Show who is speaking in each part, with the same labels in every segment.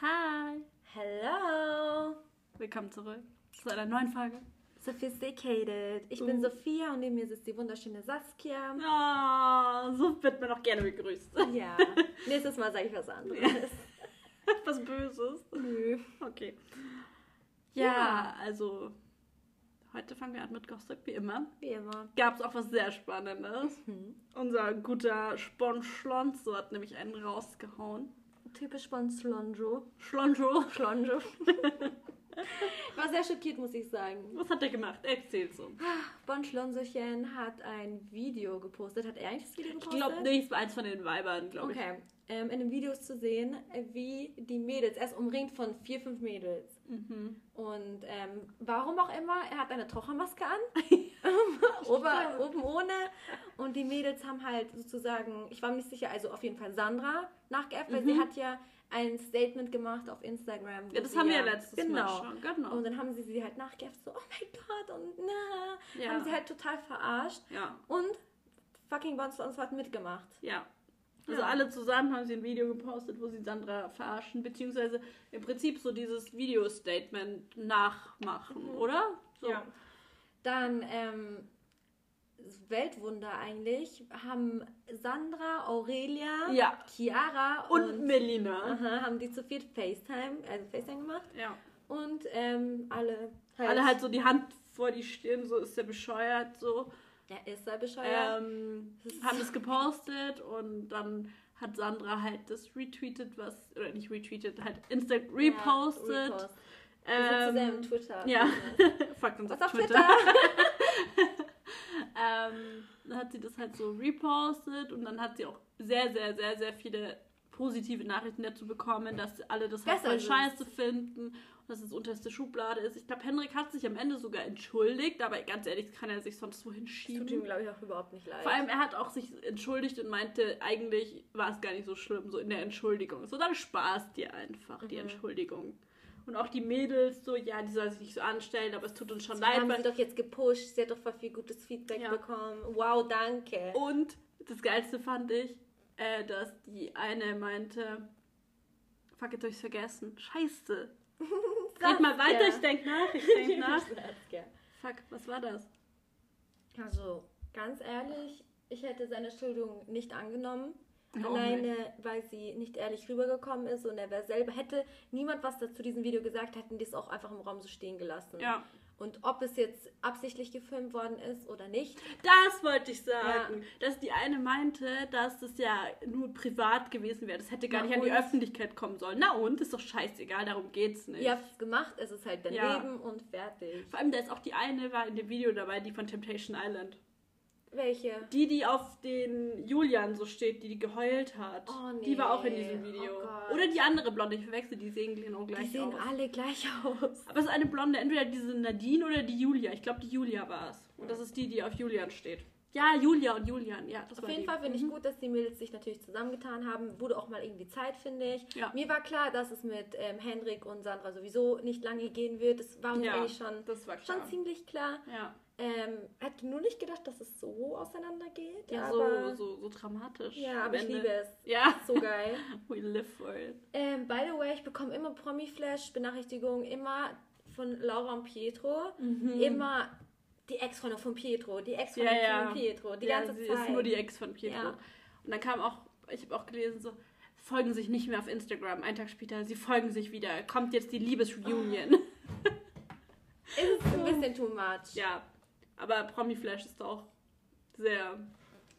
Speaker 1: Hi,
Speaker 2: Hello!
Speaker 1: willkommen zurück zu einer neuen Folge.
Speaker 2: Sophisticated. Ich bin
Speaker 1: Uh.
Speaker 2: Sophia und neben mir sitzt die wunderschöne Saskia.
Speaker 1: Oh, so wird man auch gerne begrüßt.
Speaker 2: Ja, nächstes Mal sage ich was anderes.
Speaker 1: Was Böses.
Speaker 2: Nö.
Speaker 1: Okay. Ja,
Speaker 2: Ja.
Speaker 1: also heute fangen wir an mit Gossip, wie immer.
Speaker 2: Wie immer.
Speaker 1: Gab es auch was sehr Spannendes.
Speaker 2: Hm.
Speaker 1: Unser guter Spon Schlonzo hat nämlich einen rausgehauen.
Speaker 2: Typisch von Slonjo.
Speaker 1: Schlonzo.
Speaker 2: Schlonjo. War sehr schockiert, muss ich sagen.
Speaker 1: Was hat er gemacht? Erzähl's uns.
Speaker 2: Bon Schlonsochen hat ein Video gepostet. Hat er eigentlich das Video
Speaker 1: Ich
Speaker 2: gepostet?
Speaker 1: glaube nicht, es war eins von den Weibern, glaube ich.
Speaker 2: Okay. Ähm, in dem Video ist zu sehen, wie die Mädels, er ist umringt von vier, fünf Mädels.
Speaker 1: Mhm.
Speaker 2: Und ähm, warum auch immer, er hat eine Tauchermaske an, Ober, oben ohne. Und die Mädels haben halt sozusagen, ich war mir nicht sicher, also auf jeden Fall Sandra nachgeäfft, weil sie
Speaker 1: Mhm.
Speaker 2: hat ja ein Statement gemacht auf Instagram.
Speaker 1: Ja, das
Speaker 2: sie
Speaker 1: haben wir ja letztes
Speaker 2: genau.
Speaker 1: Mal schon. Genau.
Speaker 2: Und dann haben sie sie halt nachgeäfft, so, oh mein Gott, und na,
Speaker 1: Ja.
Speaker 2: haben sie halt total verarscht.
Speaker 1: ja.
Speaker 2: Und fucking Bonds uns hat mitgemacht.
Speaker 1: Ja. Also
Speaker 2: Ja.
Speaker 1: alle zusammen haben sie ein Video gepostet, wo sie Sandra verarschen, beziehungsweise im Prinzip so dieses Video-Statement nachmachen,
Speaker 2: Mhm.
Speaker 1: oder? So.
Speaker 2: Ja. Dann ähm, Weltwunder eigentlich haben Sandra, Aurelia,
Speaker 1: Ja.
Speaker 2: Chiara
Speaker 1: Und,
Speaker 2: und,
Speaker 1: Melina.
Speaker 2: aha, haben die zu viert FaceTime, also FaceTime gemacht.
Speaker 1: Ja.
Speaker 2: Und ähm, alle halt,
Speaker 1: Alle halt so die Hand vor die Stirn, so ist der bescheuert, so.
Speaker 2: Ja, ist er bescheuert.
Speaker 1: Ähm, haben das gepostet und dann hat Sandra halt das retweetet, was, oder nicht retweetet, halt Insta repostet.
Speaker 2: Ja, repost.
Speaker 1: Ähm,
Speaker 2: zusammen Twitter.
Speaker 1: ja. Folgt uns
Speaker 2: Was
Speaker 1: auf Twitter.
Speaker 2: Twitter?
Speaker 1: ähm, dann hat sie das halt so repostet und dann hat sie auch sehr, sehr, sehr, sehr viele positive Nachrichten dazu bekommen, dass alle das halt voll
Speaker 2: es.
Speaker 1: scheiße finden dass es unterste Schublade ist. Ich glaube, Henrik hat sich am Ende sogar entschuldigt, aber ganz ehrlich, kann er sich sonst wohin
Speaker 2: Das
Speaker 1: schieben.
Speaker 2: tut ihm, glaube ich, auch überhaupt nicht leid.
Speaker 1: Vor allem, er hat auch sich entschuldigt und meinte, eigentlich war es gar nicht so schlimm, so in der Entschuldigung. So, dann spaßt dir einfach die
Speaker 2: Mhm.
Speaker 1: Entschuldigung. Und auch die Mädels so, ja, die soll sich nicht so anstellen, aber es tut uns schon
Speaker 2: Sie
Speaker 1: leid.
Speaker 2: haben sie doch jetzt gepusht, sie hat doch voll viel gutes Feedback
Speaker 1: Ja.
Speaker 2: bekommen. Wow, danke.
Speaker 1: Und das Geilste fand ich, äh, dass die eine meinte, fuck, jetzt hab ich's vergessen. Scheiße. Red mal weiter, ich denk nach, ich denk nach.
Speaker 2: Saskia.
Speaker 1: Fuck, was war das?
Speaker 2: Also, ganz ehrlich, ich hätte seine Entschuldigung nicht angenommen.
Speaker 1: Oh,
Speaker 2: Alleine, weil sie nicht ehrlich rübergekommen ist und er wäre selber, hätte niemand was dazu diesem Video gesagt, hätten die es auch einfach im Raum so stehen gelassen.
Speaker 1: Ja,
Speaker 2: Und ob es jetzt absichtlich gefilmt worden ist oder nicht,
Speaker 1: das wollte ich sagen. Dass die eine meinte, dass das ja nur privat gewesen wäre. Das hätte gar
Speaker 2: Na
Speaker 1: nicht an die
Speaker 2: und?
Speaker 1: Öffentlichkeit kommen sollen. Na und? Ist doch scheißegal, darum geht's nicht.
Speaker 2: ihr habt es gemacht, es ist halt dein
Speaker 1: Ja.
Speaker 2: Leben und fertig.
Speaker 1: Vor allem, da ist auch die eine, war in dem Video dabei, die von Temptation Island.
Speaker 2: Welche?
Speaker 1: Die, die auf den Julian so steht, die, die geheult hat.
Speaker 2: Oh, nee.
Speaker 1: Die war auch in diesem Video.
Speaker 2: Oh.
Speaker 1: Oder die andere Blonde, ich verwechsel, die sehen genau
Speaker 2: Die
Speaker 1: gleich
Speaker 2: sehen
Speaker 1: aus.
Speaker 2: alle gleich aus.
Speaker 1: Aber es ist eine Blonde, entweder diese Nadine oder die Julia. Ich glaube, die Julia war es. Und das ist die, die auf Julian steht. Ja, Julia und Julian, ja,
Speaker 2: Auf jeden
Speaker 1: die.
Speaker 2: Fall finde ich
Speaker 1: Mhm.
Speaker 2: gut, dass die Mädels sich natürlich zusammengetan haben. Wurde auch mal irgendwie Zeit, finde ich.
Speaker 1: Ja.
Speaker 2: Mir war klar, dass es mit ähm, Henrik und Sandra sowieso nicht lange gehen wird. Das war uns
Speaker 1: Ja,
Speaker 2: eigentlich schon, schon ziemlich klar.
Speaker 1: Ja,
Speaker 2: Ähm, hätte nur nicht gedacht, dass es so auseinandergeht.
Speaker 1: ja
Speaker 2: aber,
Speaker 1: so, so, so dramatisch.
Speaker 2: Ja, aber ich
Speaker 1: Ende.
Speaker 2: liebe es.
Speaker 1: Ja,
Speaker 2: So geil.
Speaker 1: we live for it.
Speaker 2: ähm, by the way, ich bekomme immer Promi-Flash-Benachrichtigungen, immer von Laura und Pietro. Immer die Ex-Freundin von Pietro, die Ex-Freundin
Speaker 1: Mhm. Ja, ja.
Speaker 2: von Pietro, die
Speaker 1: ja,
Speaker 2: ganze
Speaker 1: sie
Speaker 2: Zeit.
Speaker 1: ist nur die Ex von Pietro. Und dann kam auch, ich habe auch gelesen, so, folgen sich nicht mehr auf Instagram. Einen Tag später, sie folgen sich wieder. Kommt jetzt die Liebesreunion.
Speaker 2: ist ein bisschen too much.
Speaker 1: Ja, aber Promi-Flash ist auch sehr.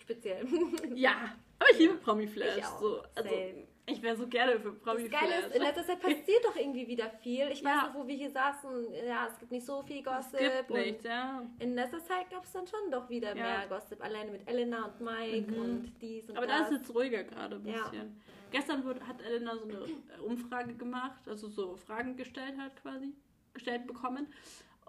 Speaker 2: Speziell.
Speaker 1: Ja, aber ich liebe Promi-Flash.
Speaker 2: Ich auch.
Speaker 1: So, also,
Speaker 2: Same.
Speaker 1: ich wäre so gerne für
Speaker 2: Das
Speaker 1: Promi-Flash.
Speaker 2: Geile ist, in letzter Zeit passiert doch irgendwie wieder viel. Ich weiß
Speaker 1: Ja.
Speaker 2: noch, wo wir hier saßen, ja, es gibt nicht so viel
Speaker 1: es
Speaker 2: Gossip.
Speaker 1: gibt
Speaker 2: und
Speaker 1: nichts, ja.
Speaker 2: In letzter Zeit gab es dann schon doch wieder
Speaker 1: Ja.
Speaker 2: mehr Gossip. Alleine mit Elena und Mike
Speaker 1: Mhm.
Speaker 2: und dies und
Speaker 1: Aber
Speaker 2: das.
Speaker 1: da ist jetzt ruhiger gerade ein
Speaker 2: Ja.
Speaker 1: bisschen. Gestern wurde, hat Elena so eine Umfrage gemacht, also so Fragen gestellt hat quasi, gestellt bekommen.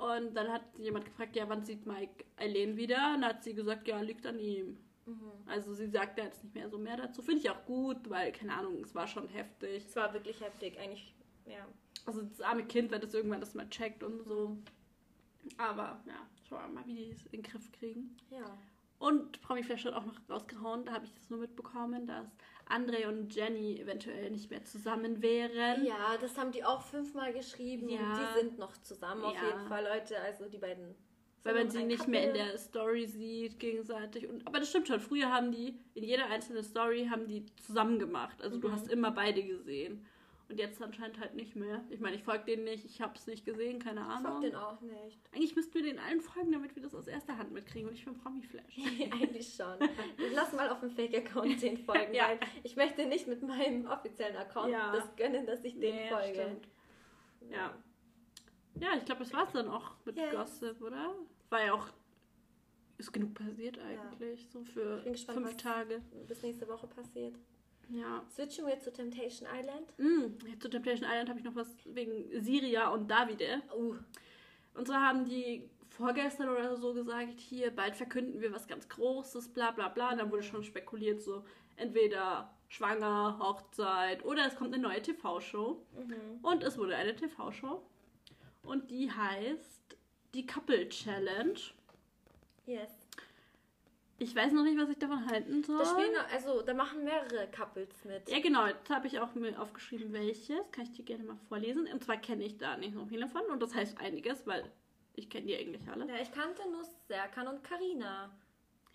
Speaker 1: Und dann hat jemand gefragt, ja, wann sieht Mike Eileen wieder? Und dann hat sie gesagt, ja, liegt an ihm.
Speaker 2: Mhm.
Speaker 1: Also sie sagt da jetzt nicht mehr so mehr dazu. Finde ich auch gut, weil, keine Ahnung, es war schon heftig.
Speaker 2: Es war wirklich heftig, eigentlich, ja.
Speaker 1: Also das arme Kind, wenn das irgendwann das mal checkt und so. Aber ja, schauen wir mal, wie die es in den Griff kriegen.
Speaker 2: Ja.
Speaker 1: Und Promi Flash hat auch noch rausgehauen, da habe ich das nur mitbekommen, dass Andre und Jenny eventuell nicht mehr zusammen wären.
Speaker 2: Ja, das haben die auch fünfmal geschrieben.
Speaker 1: Ja.
Speaker 2: Die sind noch zusammen auf
Speaker 1: Ja.
Speaker 2: jeden Fall, Leute. Also die beiden.
Speaker 1: Weil man sie nicht mehr in der Story sieht gegenseitig. Und, aber das stimmt schon. Früher haben die in jeder einzelnen Story haben die zusammen gemacht. Also du
Speaker 2: Mhm.
Speaker 1: hast immer beide gesehen. Und jetzt anscheinend halt nicht mehr. Ich meine, ich folge denen nicht, ich habe es nicht gesehen, keine
Speaker 2: Ich
Speaker 1: Ahnung.
Speaker 2: folg den auch nicht.
Speaker 1: Eigentlich müssten wir den allen folgen, damit wir das aus erster Hand mitkriegen und nicht von Promi Flash.
Speaker 2: Eigentlich schon. Lass mal auf dem Fake-Account den folgen,
Speaker 1: Ja.
Speaker 2: weil ich möchte nicht mit meinem offiziellen Account
Speaker 1: Ja.
Speaker 2: das gönnen, dass ich den
Speaker 1: Nee,
Speaker 2: folge.
Speaker 1: stimmt. Ja. Ja, ich glaube, das war's dann auch mit
Speaker 2: Yes.
Speaker 1: Gossip, oder? War ja auch. Ist genug passiert eigentlich, so für
Speaker 2: Ich bin gespannt,
Speaker 1: fünf Tage.
Speaker 2: Bis nächste Woche passiert.
Speaker 1: Ja.
Speaker 2: Switchen wir zu Temptation Island.
Speaker 1: Mm, zu Temptation Island habe ich noch was wegen Siria und Davide.
Speaker 2: Uh,
Speaker 1: Und zwar haben die vorgestern oder so gesagt, hier, bald verkünden wir was ganz Großes, bla bla bla. Und dann wurde schon spekuliert, so entweder schwanger, Hochzeit oder es kommt eine neue TV-Show.
Speaker 2: mhm.
Speaker 1: Und es wurde eine TV-Show. Und die heißt die Couple Challenge.
Speaker 2: yes.
Speaker 1: Ich weiß noch nicht, was ich davon halten soll.
Speaker 2: Da spielen, also da machen mehrere Couples mit.
Speaker 1: ja, genau. Jetzt habe ich auch mir aufgeschrieben, welches. Kann ich dir gerne mal vorlesen. Und zwar kenne ich da nicht so viele von. Und das heißt einiges, weil ich kenne die eigentlich alle.
Speaker 2: Ja, ich kannte nur Serkan und Karina.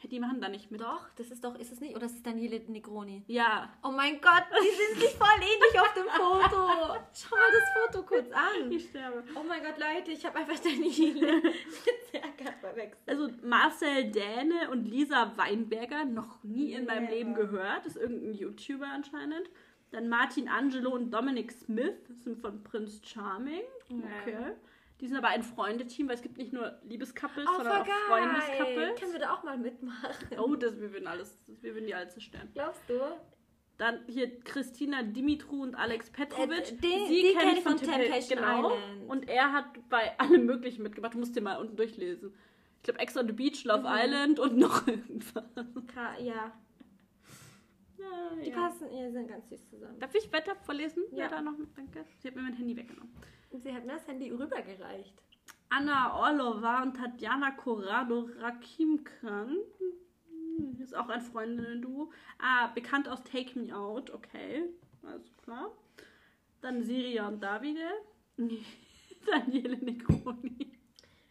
Speaker 1: Die machen da nicht mit.
Speaker 2: Doch, das ist doch, ist es nicht? Oder ist es Daniele Negroni?
Speaker 1: Ja.
Speaker 2: Oh mein Gott, die sind sich voll ähnlich auf dem Foto. Schau mal das Foto kurz an.
Speaker 1: Ich sterbe.
Speaker 2: Oh mein Gott, Leute, ich habe einfach Daniele mit Serkan verwechselt.
Speaker 1: Also Marcel Däne und Lisa Weinberger, noch nie in meinem
Speaker 2: Never.
Speaker 1: Leben gehört. Ist irgendein YouTuber anscheinend. Dann Martin Angelo und Dominic Smith sind von Prince Charming. Okay. Die sind aber ein Freundeteam, weil es gibt nicht nur Liebescouples,
Speaker 2: Oh,
Speaker 1: sondern auch. Freundescouples.
Speaker 2: Können wir da auch mal mitmachen?
Speaker 1: Oh, das, wir würden alles, wir würden die alle zerstören.
Speaker 2: Glaubst du?
Speaker 1: Dann hier Christina Dimitru und Alex Petrovic.
Speaker 2: Äh, den- die
Speaker 1: kenn
Speaker 2: kenn ich von Temptation
Speaker 1: genau.
Speaker 2: Island.
Speaker 1: Und er hat bei allem Möglichen mitgemacht. Du musst dir mal unten durchlesen. Ich glaube, Ex on the Beach, Love
Speaker 2: Mhm.
Speaker 1: Island und noch irgendwas.
Speaker 2: Ja,
Speaker 1: Ja,
Speaker 2: die
Speaker 1: ja.
Speaker 2: passen, die sind ganz süß zusammen.
Speaker 1: Darf ich weiter vorlesen?
Speaker 2: Ja.
Speaker 1: Wer da noch? Danke. Sie hat mir mein Handy weggenommen.
Speaker 2: Sie hat mir das Handy rübergereicht.
Speaker 1: Anna Orlova und Tatjana Corrado Rakimkan. Ist auch ein Freundinnen-Duo. Ah, bekannt aus Take Me Out. Okay, alles klar. Dann Siria und Davide. Daniele Negroni.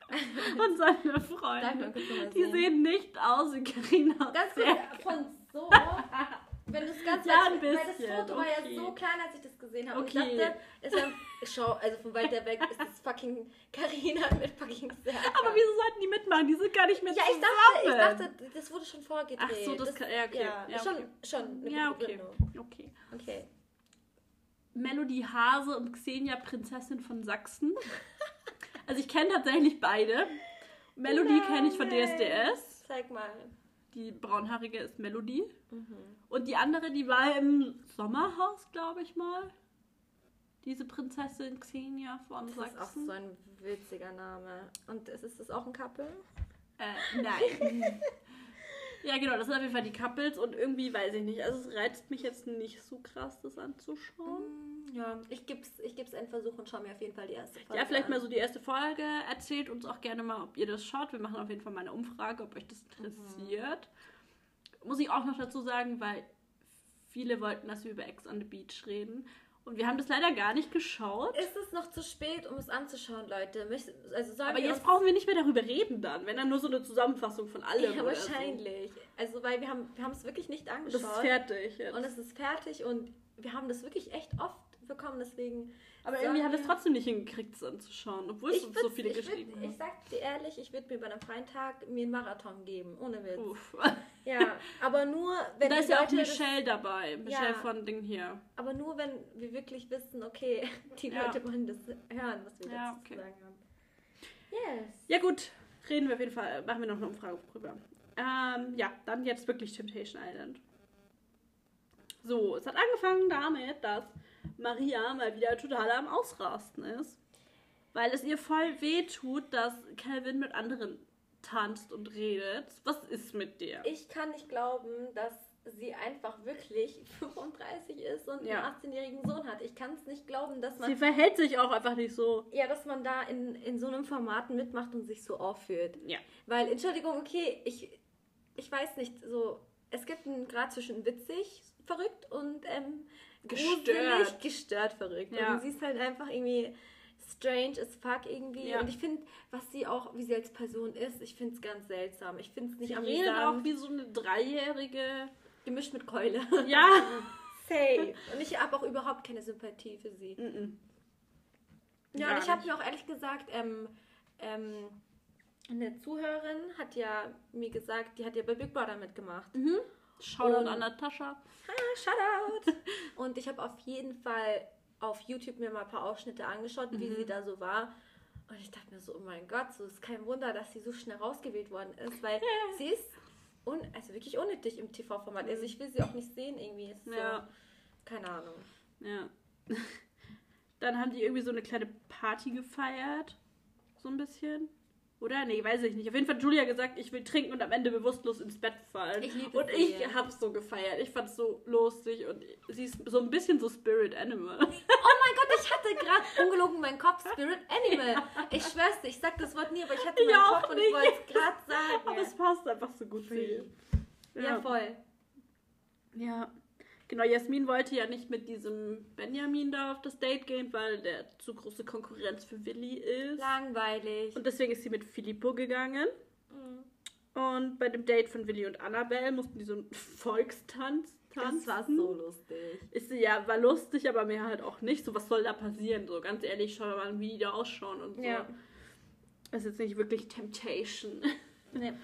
Speaker 1: und seine Freunde. Die
Speaker 2: sehen.
Speaker 1: nicht aus wie Carina.
Speaker 2: Kurz, von so, wenn du es ganz
Speaker 1: Ja, ein
Speaker 2: weil das
Speaker 1: bisschen,
Speaker 2: Foto war ja
Speaker 1: okay.
Speaker 2: so klein, als ich das gesehen habe. Und
Speaker 1: Okay.
Speaker 2: ich dachte, es war, schau, also von weiter weg ist das fucking Carina mit fucking Serkan.
Speaker 1: Aber wieso sollten die mitmachen? Die sind gar nicht mehr
Speaker 2: Ja, ich dachte, ich dachte, das wurde schon vorgedreht.
Speaker 1: Ach so, das kann- ja, okay.
Speaker 2: Ja,
Speaker 1: Ja,
Speaker 2: schon,
Speaker 1: okay.
Speaker 2: schon
Speaker 1: Ja, okay. Okay.
Speaker 2: Okay.
Speaker 1: Melody Hase und Xenia Prinzessin von Sachsen. Also ich kenne tatsächlich beide. Melody kenne ich von DSDS.
Speaker 2: Zeig mal.
Speaker 1: Die braunhaarige ist Melody.
Speaker 2: Mhm.
Speaker 1: Und die andere, die war im Sommerhaus, glaube ich mal. Diese Prinzessin Xenia von
Speaker 2: Das ist auch
Speaker 1: Sachsen.
Speaker 2: so ein witziger Name. Und ist, ist das auch ein Couple?
Speaker 1: Äh, nein. ja, genau, das sind auf jeden Fall die Couples und irgendwie weiß ich nicht. Also es reizt mich jetzt nicht so krass, das anzuschauen.
Speaker 2: Ja, ich gebe es ich geb's einen Versuch und schaue mir auf jeden Fall die erste Folge
Speaker 1: Ja, vielleicht
Speaker 2: an.
Speaker 1: mal so die erste Folge. Erzählt uns auch gerne mal, ob ihr das schaut. Wir machen auf jeden Fall mal eine Umfrage, ob euch das interessiert. Muss ich auch noch dazu sagen, weil viele wollten, dass wir über Ex on the Beach reden. Und wir haben das leider gar nicht geschaut.
Speaker 2: Ist es noch zu spät, um es anzuschauen, Leute? Also
Speaker 1: Aber jetzt brauchen wir nicht mehr darüber reden dann, wenn dann nur so eine Zusammenfassung von allem.
Speaker 2: Ja,
Speaker 1: oder so.
Speaker 2: wahrscheinlich. Also, weil wir haben wir es wirklich nicht
Speaker 1: Das
Speaker 2: angeschaut.
Speaker 1: ist fertig jetzt.
Speaker 2: Und es ist fertig und wir haben das wirklich echt oft bekommen, deswegen.
Speaker 1: Aber irgendwie haben wir es trotzdem nicht hingekriegt, es anzuschauen, obwohl es so viele
Speaker 2: ich
Speaker 1: geschrieben
Speaker 2: würd, Ich
Speaker 1: haben.
Speaker 2: sag dir ehrlich, ich würde mir bei einem freien Tag mir einen Marathon geben, ohne Witz.
Speaker 1: Uff.
Speaker 2: Ja, aber nur, wenn
Speaker 1: Da ist ja auch Michelle dabei. Michelle
Speaker 2: Ja.
Speaker 1: von Ding hier.
Speaker 2: Aber nur, wenn wir wirklich wissen, okay, die
Speaker 1: Ja.
Speaker 2: Leute wollen das hören, was wir
Speaker 1: Ja,
Speaker 2: dazu
Speaker 1: okay.
Speaker 2: zu sagen haben. Yes.
Speaker 1: Ja gut, reden wir auf jeden Fall, machen wir noch eine Umfrage drüber. Ähm, ja, dann jetzt wirklich Temptation Island. So, es hat angefangen damit, dass Maria mal wieder total am Ausrasten ist. Weil es ihr voll weh tut, dass Calvin mit anderen tanzt und redet. Was ist mit dir?
Speaker 2: Ich kann nicht glauben, dass sie einfach wirklich 35 ist und
Speaker 1: Ja.
Speaker 2: einen 18-jährigen Sohn hat. Ich kann es nicht glauben, dass
Speaker 1: Sie
Speaker 2: man
Speaker 1: verhält sich auch einfach nicht so.
Speaker 2: ja, dass man da in, in so einem Format mitmacht und sich so aufführt.
Speaker 1: Ja.
Speaker 2: Weil, Entschuldigung, okay, ich ich weiß nicht, so, es gibt einen Grad zwischen witzig, verrückt und ähm,
Speaker 1: Gestört.
Speaker 2: gestört, verrückt.
Speaker 1: Ja.
Speaker 2: Und sie ist halt einfach irgendwie strange as fuck irgendwie.
Speaker 1: Ja.
Speaker 2: Und ich finde, was sie auch, wie sie als Person ist, ich finde es ganz seltsam. Ich finde es nicht
Speaker 1: Sie redet auch
Speaker 2: amüsant.
Speaker 1: wie so eine Dreijährige.
Speaker 2: Gemischt mit Keule.
Speaker 1: Ja.
Speaker 2: Safe. Und ich habe auch überhaupt keine Sympathie für sie.
Speaker 1: Mhm.
Speaker 2: Ja,
Speaker 1: Gar
Speaker 2: und ich habe mir auch ehrlich gesagt, ähm, ähm, eine Zuhörerin hat ja mir gesagt, die hat ja bei Big Brother mitgemacht.
Speaker 1: Shoutout
Speaker 2: Und-
Speaker 1: an Natascha.
Speaker 2: Ah, Shoutout! und ich habe auf jeden Fall auf YouTube mir mal ein paar Ausschnitte angeschaut, wie
Speaker 1: Mhm.
Speaker 2: sie da so war. Und ich dachte mir so, oh mein Gott, so ist kein Wunder, dass sie so schnell rausgewählt worden ist, weil sie ist un also wirklich unnötig im TV-Format. Also ich will sie auch nicht sehen irgendwie. Ist so,
Speaker 1: Ja.
Speaker 2: Keine Ahnung.
Speaker 1: Ja. Dann haben die irgendwie so eine kleine Party gefeiert. So ein bisschen. Oder? Nee, weiß ich nicht. Auf jeden Fall hat Julia gesagt, ich will trinken und am Ende bewusstlos ins Bett fallen.
Speaker 2: Ich liebe
Speaker 1: und ich hab's so gefeiert. Ich fand's so lustig und sie ist so ein bisschen so Spirit Animal.
Speaker 2: Oh mein Gott, ich hatte gerade ungelogen meinen Kopf Spirit Animal. Ich schwör's dir, ich sag das Wort nie, aber ich hatte meinen
Speaker 1: auch
Speaker 2: Kopf und
Speaker 1: nicht.
Speaker 2: ich wollte es gerade sagen.
Speaker 1: Aber es passt einfach so gut zu ihr.
Speaker 2: ja, voll.
Speaker 1: Ja. Genau, Jasmin wollte ja nicht mit diesem Benjamin da auf das Date gehen, weil der zu große Konkurrenz für Willi ist.
Speaker 2: Langweilig.
Speaker 1: Und deswegen ist sie mit Filippo gegangen.
Speaker 2: Mhm.
Speaker 1: Und bei dem Date von Willi und Annabelle mussten die so einen Volkstanz tanzen.
Speaker 2: Das war so lustig.
Speaker 1: Ist sie ja, war lustig, aber mir halt auch nicht. So, was soll da passieren? So, ganz ehrlich, schau mal, wie die da ausschauen und so.
Speaker 2: Ja.
Speaker 1: Das ist jetzt nicht wirklich Temptation.
Speaker 2: Nee.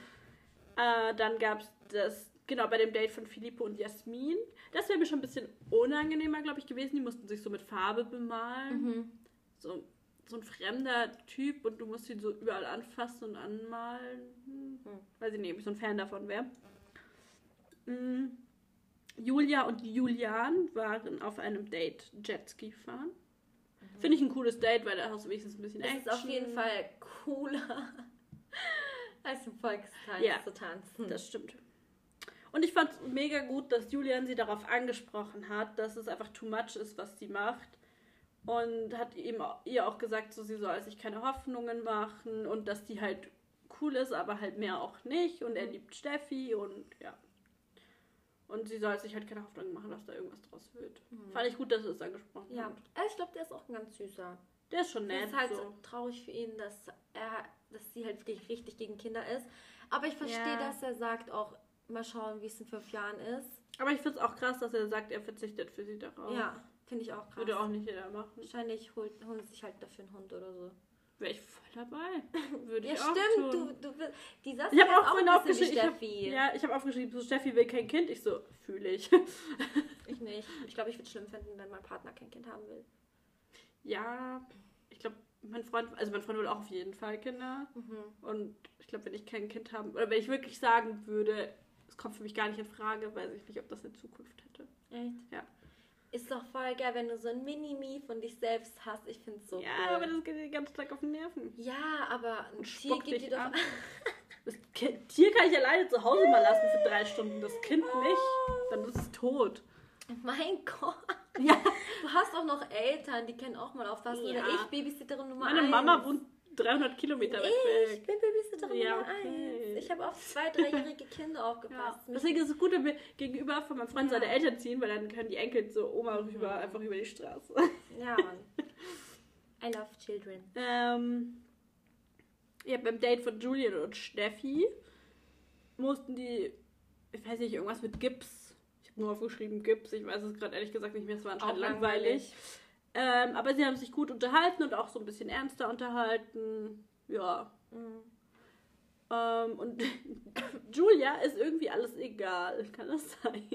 Speaker 1: Äh, dann gab es das, genau, bei dem Date von Filippo und Jasmin. Das wäre mir schon ein bisschen unangenehmer, glaube ich, gewesen. Die mussten sich so mit Farbe bemalen.
Speaker 2: Mhm.
Speaker 1: So, so ein fremder Typ und du musst ihn so überall anfassen und anmalen. Hm. Weiß ich nicht, ob ich so ein Fan davon wäre. Mm. Julia und Julian waren auf einem Date Jetski fahren. Finde ich ein cooles Date, weil da hast du wenigstens ein bisschen Action.
Speaker 2: ist auf jeden Fall cooler, als im Volkstanz
Speaker 1: Ja.
Speaker 2: zu tanzen.
Speaker 1: Das stimmt. Und ich fand es mega gut, dass Julian sie darauf angesprochen hat, dass es einfach too much ist, was sie macht. Und hat ihm, ihr auch gesagt, so, sie soll sich keine Hoffnungen machen und dass die halt cool ist, aber halt mehr auch nicht. Und er liebt Steffi und ja. Und sie soll sich halt keine Hoffnungen machen, dass da irgendwas draus wird. Fand ich gut, dass sie es angesprochen
Speaker 2: ja,
Speaker 1: hat.
Speaker 2: Also ich glaube, der ist auch ein ganz süßer.
Speaker 1: Der ist schon
Speaker 2: Es
Speaker 1: nett.
Speaker 2: ist halt
Speaker 1: so.
Speaker 2: traurig für ihn, dass er, dass sie halt wirklich richtig gegen Kinder ist. Aber ich verstehe,
Speaker 1: Ja.
Speaker 2: dass er sagt auch, mal schauen, wie es in fünf Jahren ist.
Speaker 1: Aber ich finde es auch krass, dass er sagt, er verzichtet für sie darauf.
Speaker 2: Ja, finde ich auch krass.
Speaker 1: Würde auch nicht jeder machen.
Speaker 2: Wahrscheinlich holt, holen sie sich halt dafür einen Hund oder so.
Speaker 1: Wäre ich voll dabei. Würde
Speaker 2: Ja,
Speaker 1: ich auch
Speaker 2: stimmt.
Speaker 1: tun.
Speaker 2: Du, du, die Saskia
Speaker 1: Ich habe auch
Speaker 2: bisschen
Speaker 1: aufgeschrieben,
Speaker 2: wie
Speaker 1: ich hab,
Speaker 2: Steffi.
Speaker 1: ja, ich habe aufgeschrieben, so Steffi will kein Kind. Ich so, fühle ich.
Speaker 2: Ich nicht. Ich glaube, ich würde es schlimm finden, wenn mein Partner kein Kind haben will.
Speaker 1: ja, ich glaube, mein Freund, also mein Freund will auch auf jeden Fall Kinder.
Speaker 2: Mhm.
Speaker 1: Und ich glaube, wenn ich kein Kind haben, oder wenn ich wirklich sagen würde, kommt für mich gar nicht in Frage, weiß ich nicht, ob das eine Zukunft hätte.
Speaker 2: Echt?
Speaker 1: Ja.
Speaker 2: Ist doch voll geil, wenn du so ein Mini-Me von dich selbst hast. Ich finde es so
Speaker 1: ja,
Speaker 2: cool.
Speaker 1: aber das geht dir den ganzen Tag auf den Nerven.
Speaker 2: ja, aber ein
Speaker 1: Und
Speaker 2: Tier geht dir doch...
Speaker 1: Das Tier kann ich alleine zu Hause mal lassen für drei Stunden, das Kind nicht. Dann ist es tot.
Speaker 2: mein Gott.
Speaker 1: Ja.
Speaker 2: Du hast auch noch Eltern, die können auch mal aufpassen.
Speaker 1: Ja.
Speaker 2: Oder ich, Babysitterin Nummer
Speaker 1: Meine
Speaker 2: eins.
Speaker 1: Mama wohnt 300 Kilometer weit
Speaker 2: Ich
Speaker 1: weg.
Speaker 2: bin Babysitterin
Speaker 1: Ja,
Speaker 2: Nummer
Speaker 1: okay.
Speaker 2: eins. Ich habe auf zwei, dreijährige Kinder
Speaker 1: Ja.
Speaker 2: aufgepasst.
Speaker 1: Deswegen ist es gut, wenn wir gegenüber von meinem Freund
Speaker 2: Ja.
Speaker 1: seine Eltern ziehen, weil dann können die Enkel so Oma rüber, einfach über die Straße.
Speaker 2: Ja, Mann. I love children.
Speaker 1: ähm, ja, beim Date von Julian und Steffi mussten die, ich weiß nicht, irgendwas mit Gips. Ich habe nur aufgeschrieben Gips, ich weiß es gerade ehrlich gesagt nicht mehr, es war anscheinend langweilig. Ähm, aber sie haben sich gut unterhalten und auch so ein bisschen ernster unterhalten. Ja.
Speaker 2: Mhm.
Speaker 1: Ähm, und Julia ist irgendwie alles egal. Kann das sein?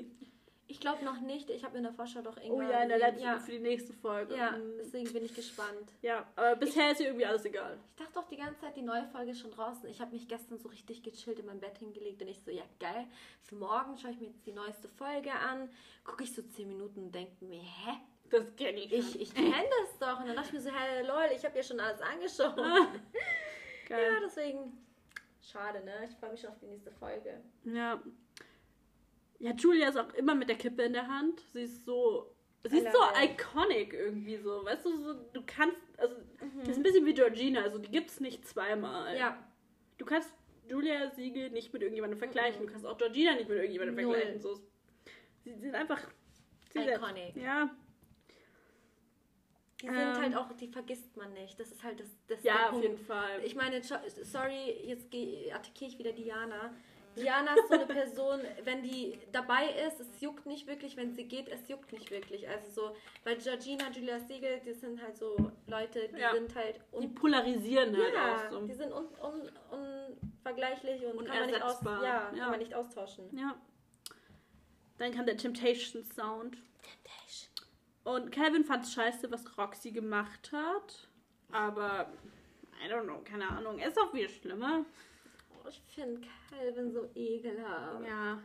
Speaker 2: Ich glaube noch nicht. Ich habe in der Vorschau doch
Speaker 1: Oh
Speaker 2: irgendwann...
Speaker 1: ja, in der letzten
Speaker 2: ja.
Speaker 1: für die nächste Folge.
Speaker 2: ja,
Speaker 1: Mhm.
Speaker 2: deswegen bin ich gespannt.
Speaker 1: Ja, aber bisher ist ihr irgendwie alles egal.
Speaker 2: Ich dachte doch die ganze Zeit, die neue Folge ist schon draußen. Ich habe mich gestern so richtig gechillt in mein Bett hingelegt und ich so, ja geil, für morgen schaue ich mir jetzt die neueste Folge an. Gucke ich so 10 Minuten und denke mir, hä?
Speaker 1: Das kenne ich.
Speaker 2: Ich, ich kenne das doch. Und dann dachte ich mir so, hä, lol, ich habe ja schon alles angeschaut.
Speaker 1: Geil.
Speaker 2: Ja, deswegen, schade, ne? Ich freue mich schon auf die nächste Folge.
Speaker 1: Ja. Ja, Julia ist auch immer mit der Kippe in der Hand. Sie ist so. Sie ist so iconic irgendwie so. Weißt du, so, du kannst. Also, das ist ein bisschen wie Georgina. Also, die gibt's nicht zweimal.
Speaker 2: Ja,
Speaker 1: Du kannst Julia Siegel nicht mit irgendjemandem vergleichen. Du kannst auch Georgina nicht mit irgendjemandem
Speaker 2: Null.
Speaker 1: vergleichen. So, sie sind einfach. Sie.
Speaker 2: Iconic.
Speaker 1: Ja,
Speaker 2: Die sind
Speaker 1: Ähm.
Speaker 2: halt auch, die vergisst man nicht. Das ist halt das, das
Speaker 1: ja, auf jeden Fall.
Speaker 2: Ich meine, sorry, jetzt attackiere ich wieder Diana. Diana ist so eine Person, wenn die dabei ist, es juckt nicht wirklich, wenn sie geht, es juckt nicht wirklich. Also so, weil Georgina, Julia Siegel, die sind halt so Leute, die
Speaker 1: Ja.
Speaker 2: sind halt
Speaker 1: die polarisieren halt
Speaker 2: ja,
Speaker 1: auch so.
Speaker 2: die sind un un unvergleichlich und kann man, nicht aus ja,
Speaker 1: Ja.
Speaker 2: kann man nicht austauschen.
Speaker 1: Ja. Dann kam der Temptation Sound. Und Calvin fand es scheiße, was Roxy gemacht hat. Aber, I don't know, keine Ahnung. Ist auch viel schlimmer.
Speaker 2: Oh, ich finde Calvin so ekelhaft.
Speaker 1: Ja.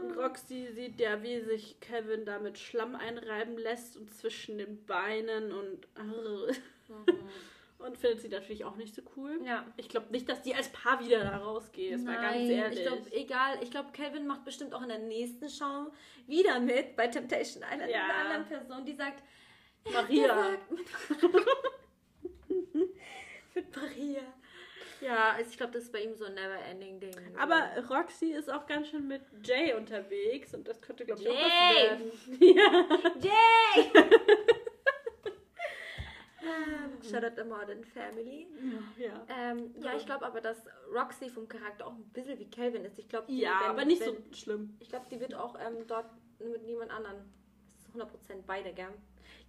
Speaker 1: Und Roxy sieht ja, wie sich Kevin da mit Schlamm einreiben lässt und zwischen den Beinen und. Und findet sie natürlich auch nicht so cool.
Speaker 2: Ja.
Speaker 1: Ich glaube nicht, dass die als Paar wieder da rausgeht. Das war ganz ehrlich.
Speaker 2: ich glaube, egal. Ich glaube, Calvin macht bestimmt auch in der nächsten Show wieder mit bei Temptation Island
Speaker 1: Ja.
Speaker 2: einer anderen Person, die sagt,
Speaker 1: Maria.
Speaker 2: mit Maria. Ja, also ich glaube, das ist bei ihm so ein Never-Ending-Ding.
Speaker 1: Aber Roxy ist auch ganz schön mit Jay unterwegs und das könnte, glaube ich, auch
Speaker 2: Jay!
Speaker 1: was werden. Ja.
Speaker 2: Jay! ähm, Shout out the Modern Family.
Speaker 1: ja.
Speaker 2: Ähm, ja, ich glaube aber, dass Roxy vom Charakter auch ein bisschen wie Calvin ist. Ich glaube,
Speaker 1: Ja, aber nicht so schlimm.
Speaker 2: Ich glaube, die wird auch ähm, dort mit niemand anderen. Das ist 100% beide, gell?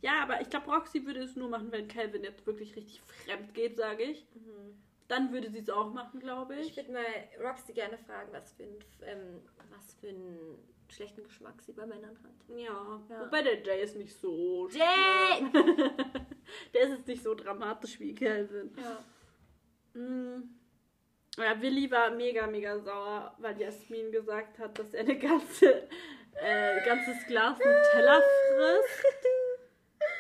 Speaker 1: Ja, aber ich glaube, Roxy würde es nur machen, wenn Calvin jetzt wirklich richtig fremd geht, sage ich. Dann würde sie es auch machen, glaube
Speaker 2: Ich
Speaker 1: ich.
Speaker 2: würde mal Roxy gerne fragen, was für, ein, ähm, was für einen schlechten Geschmack sie bei Männern hat.
Speaker 1: Ja.
Speaker 2: Ja.
Speaker 1: Wobei der Jay ist nicht so
Speaker 2: Jay!
Speaker 1: der ist jetzt nicht so dramatisch wie Calvin.
Speaker 2: Ja.
Speaker 1: Mm. Ja, Willi war mega, mega sauer, weil Jasmin gesagt hat, dass er eine ganze, äh, ganzes Glas Nutella frisst.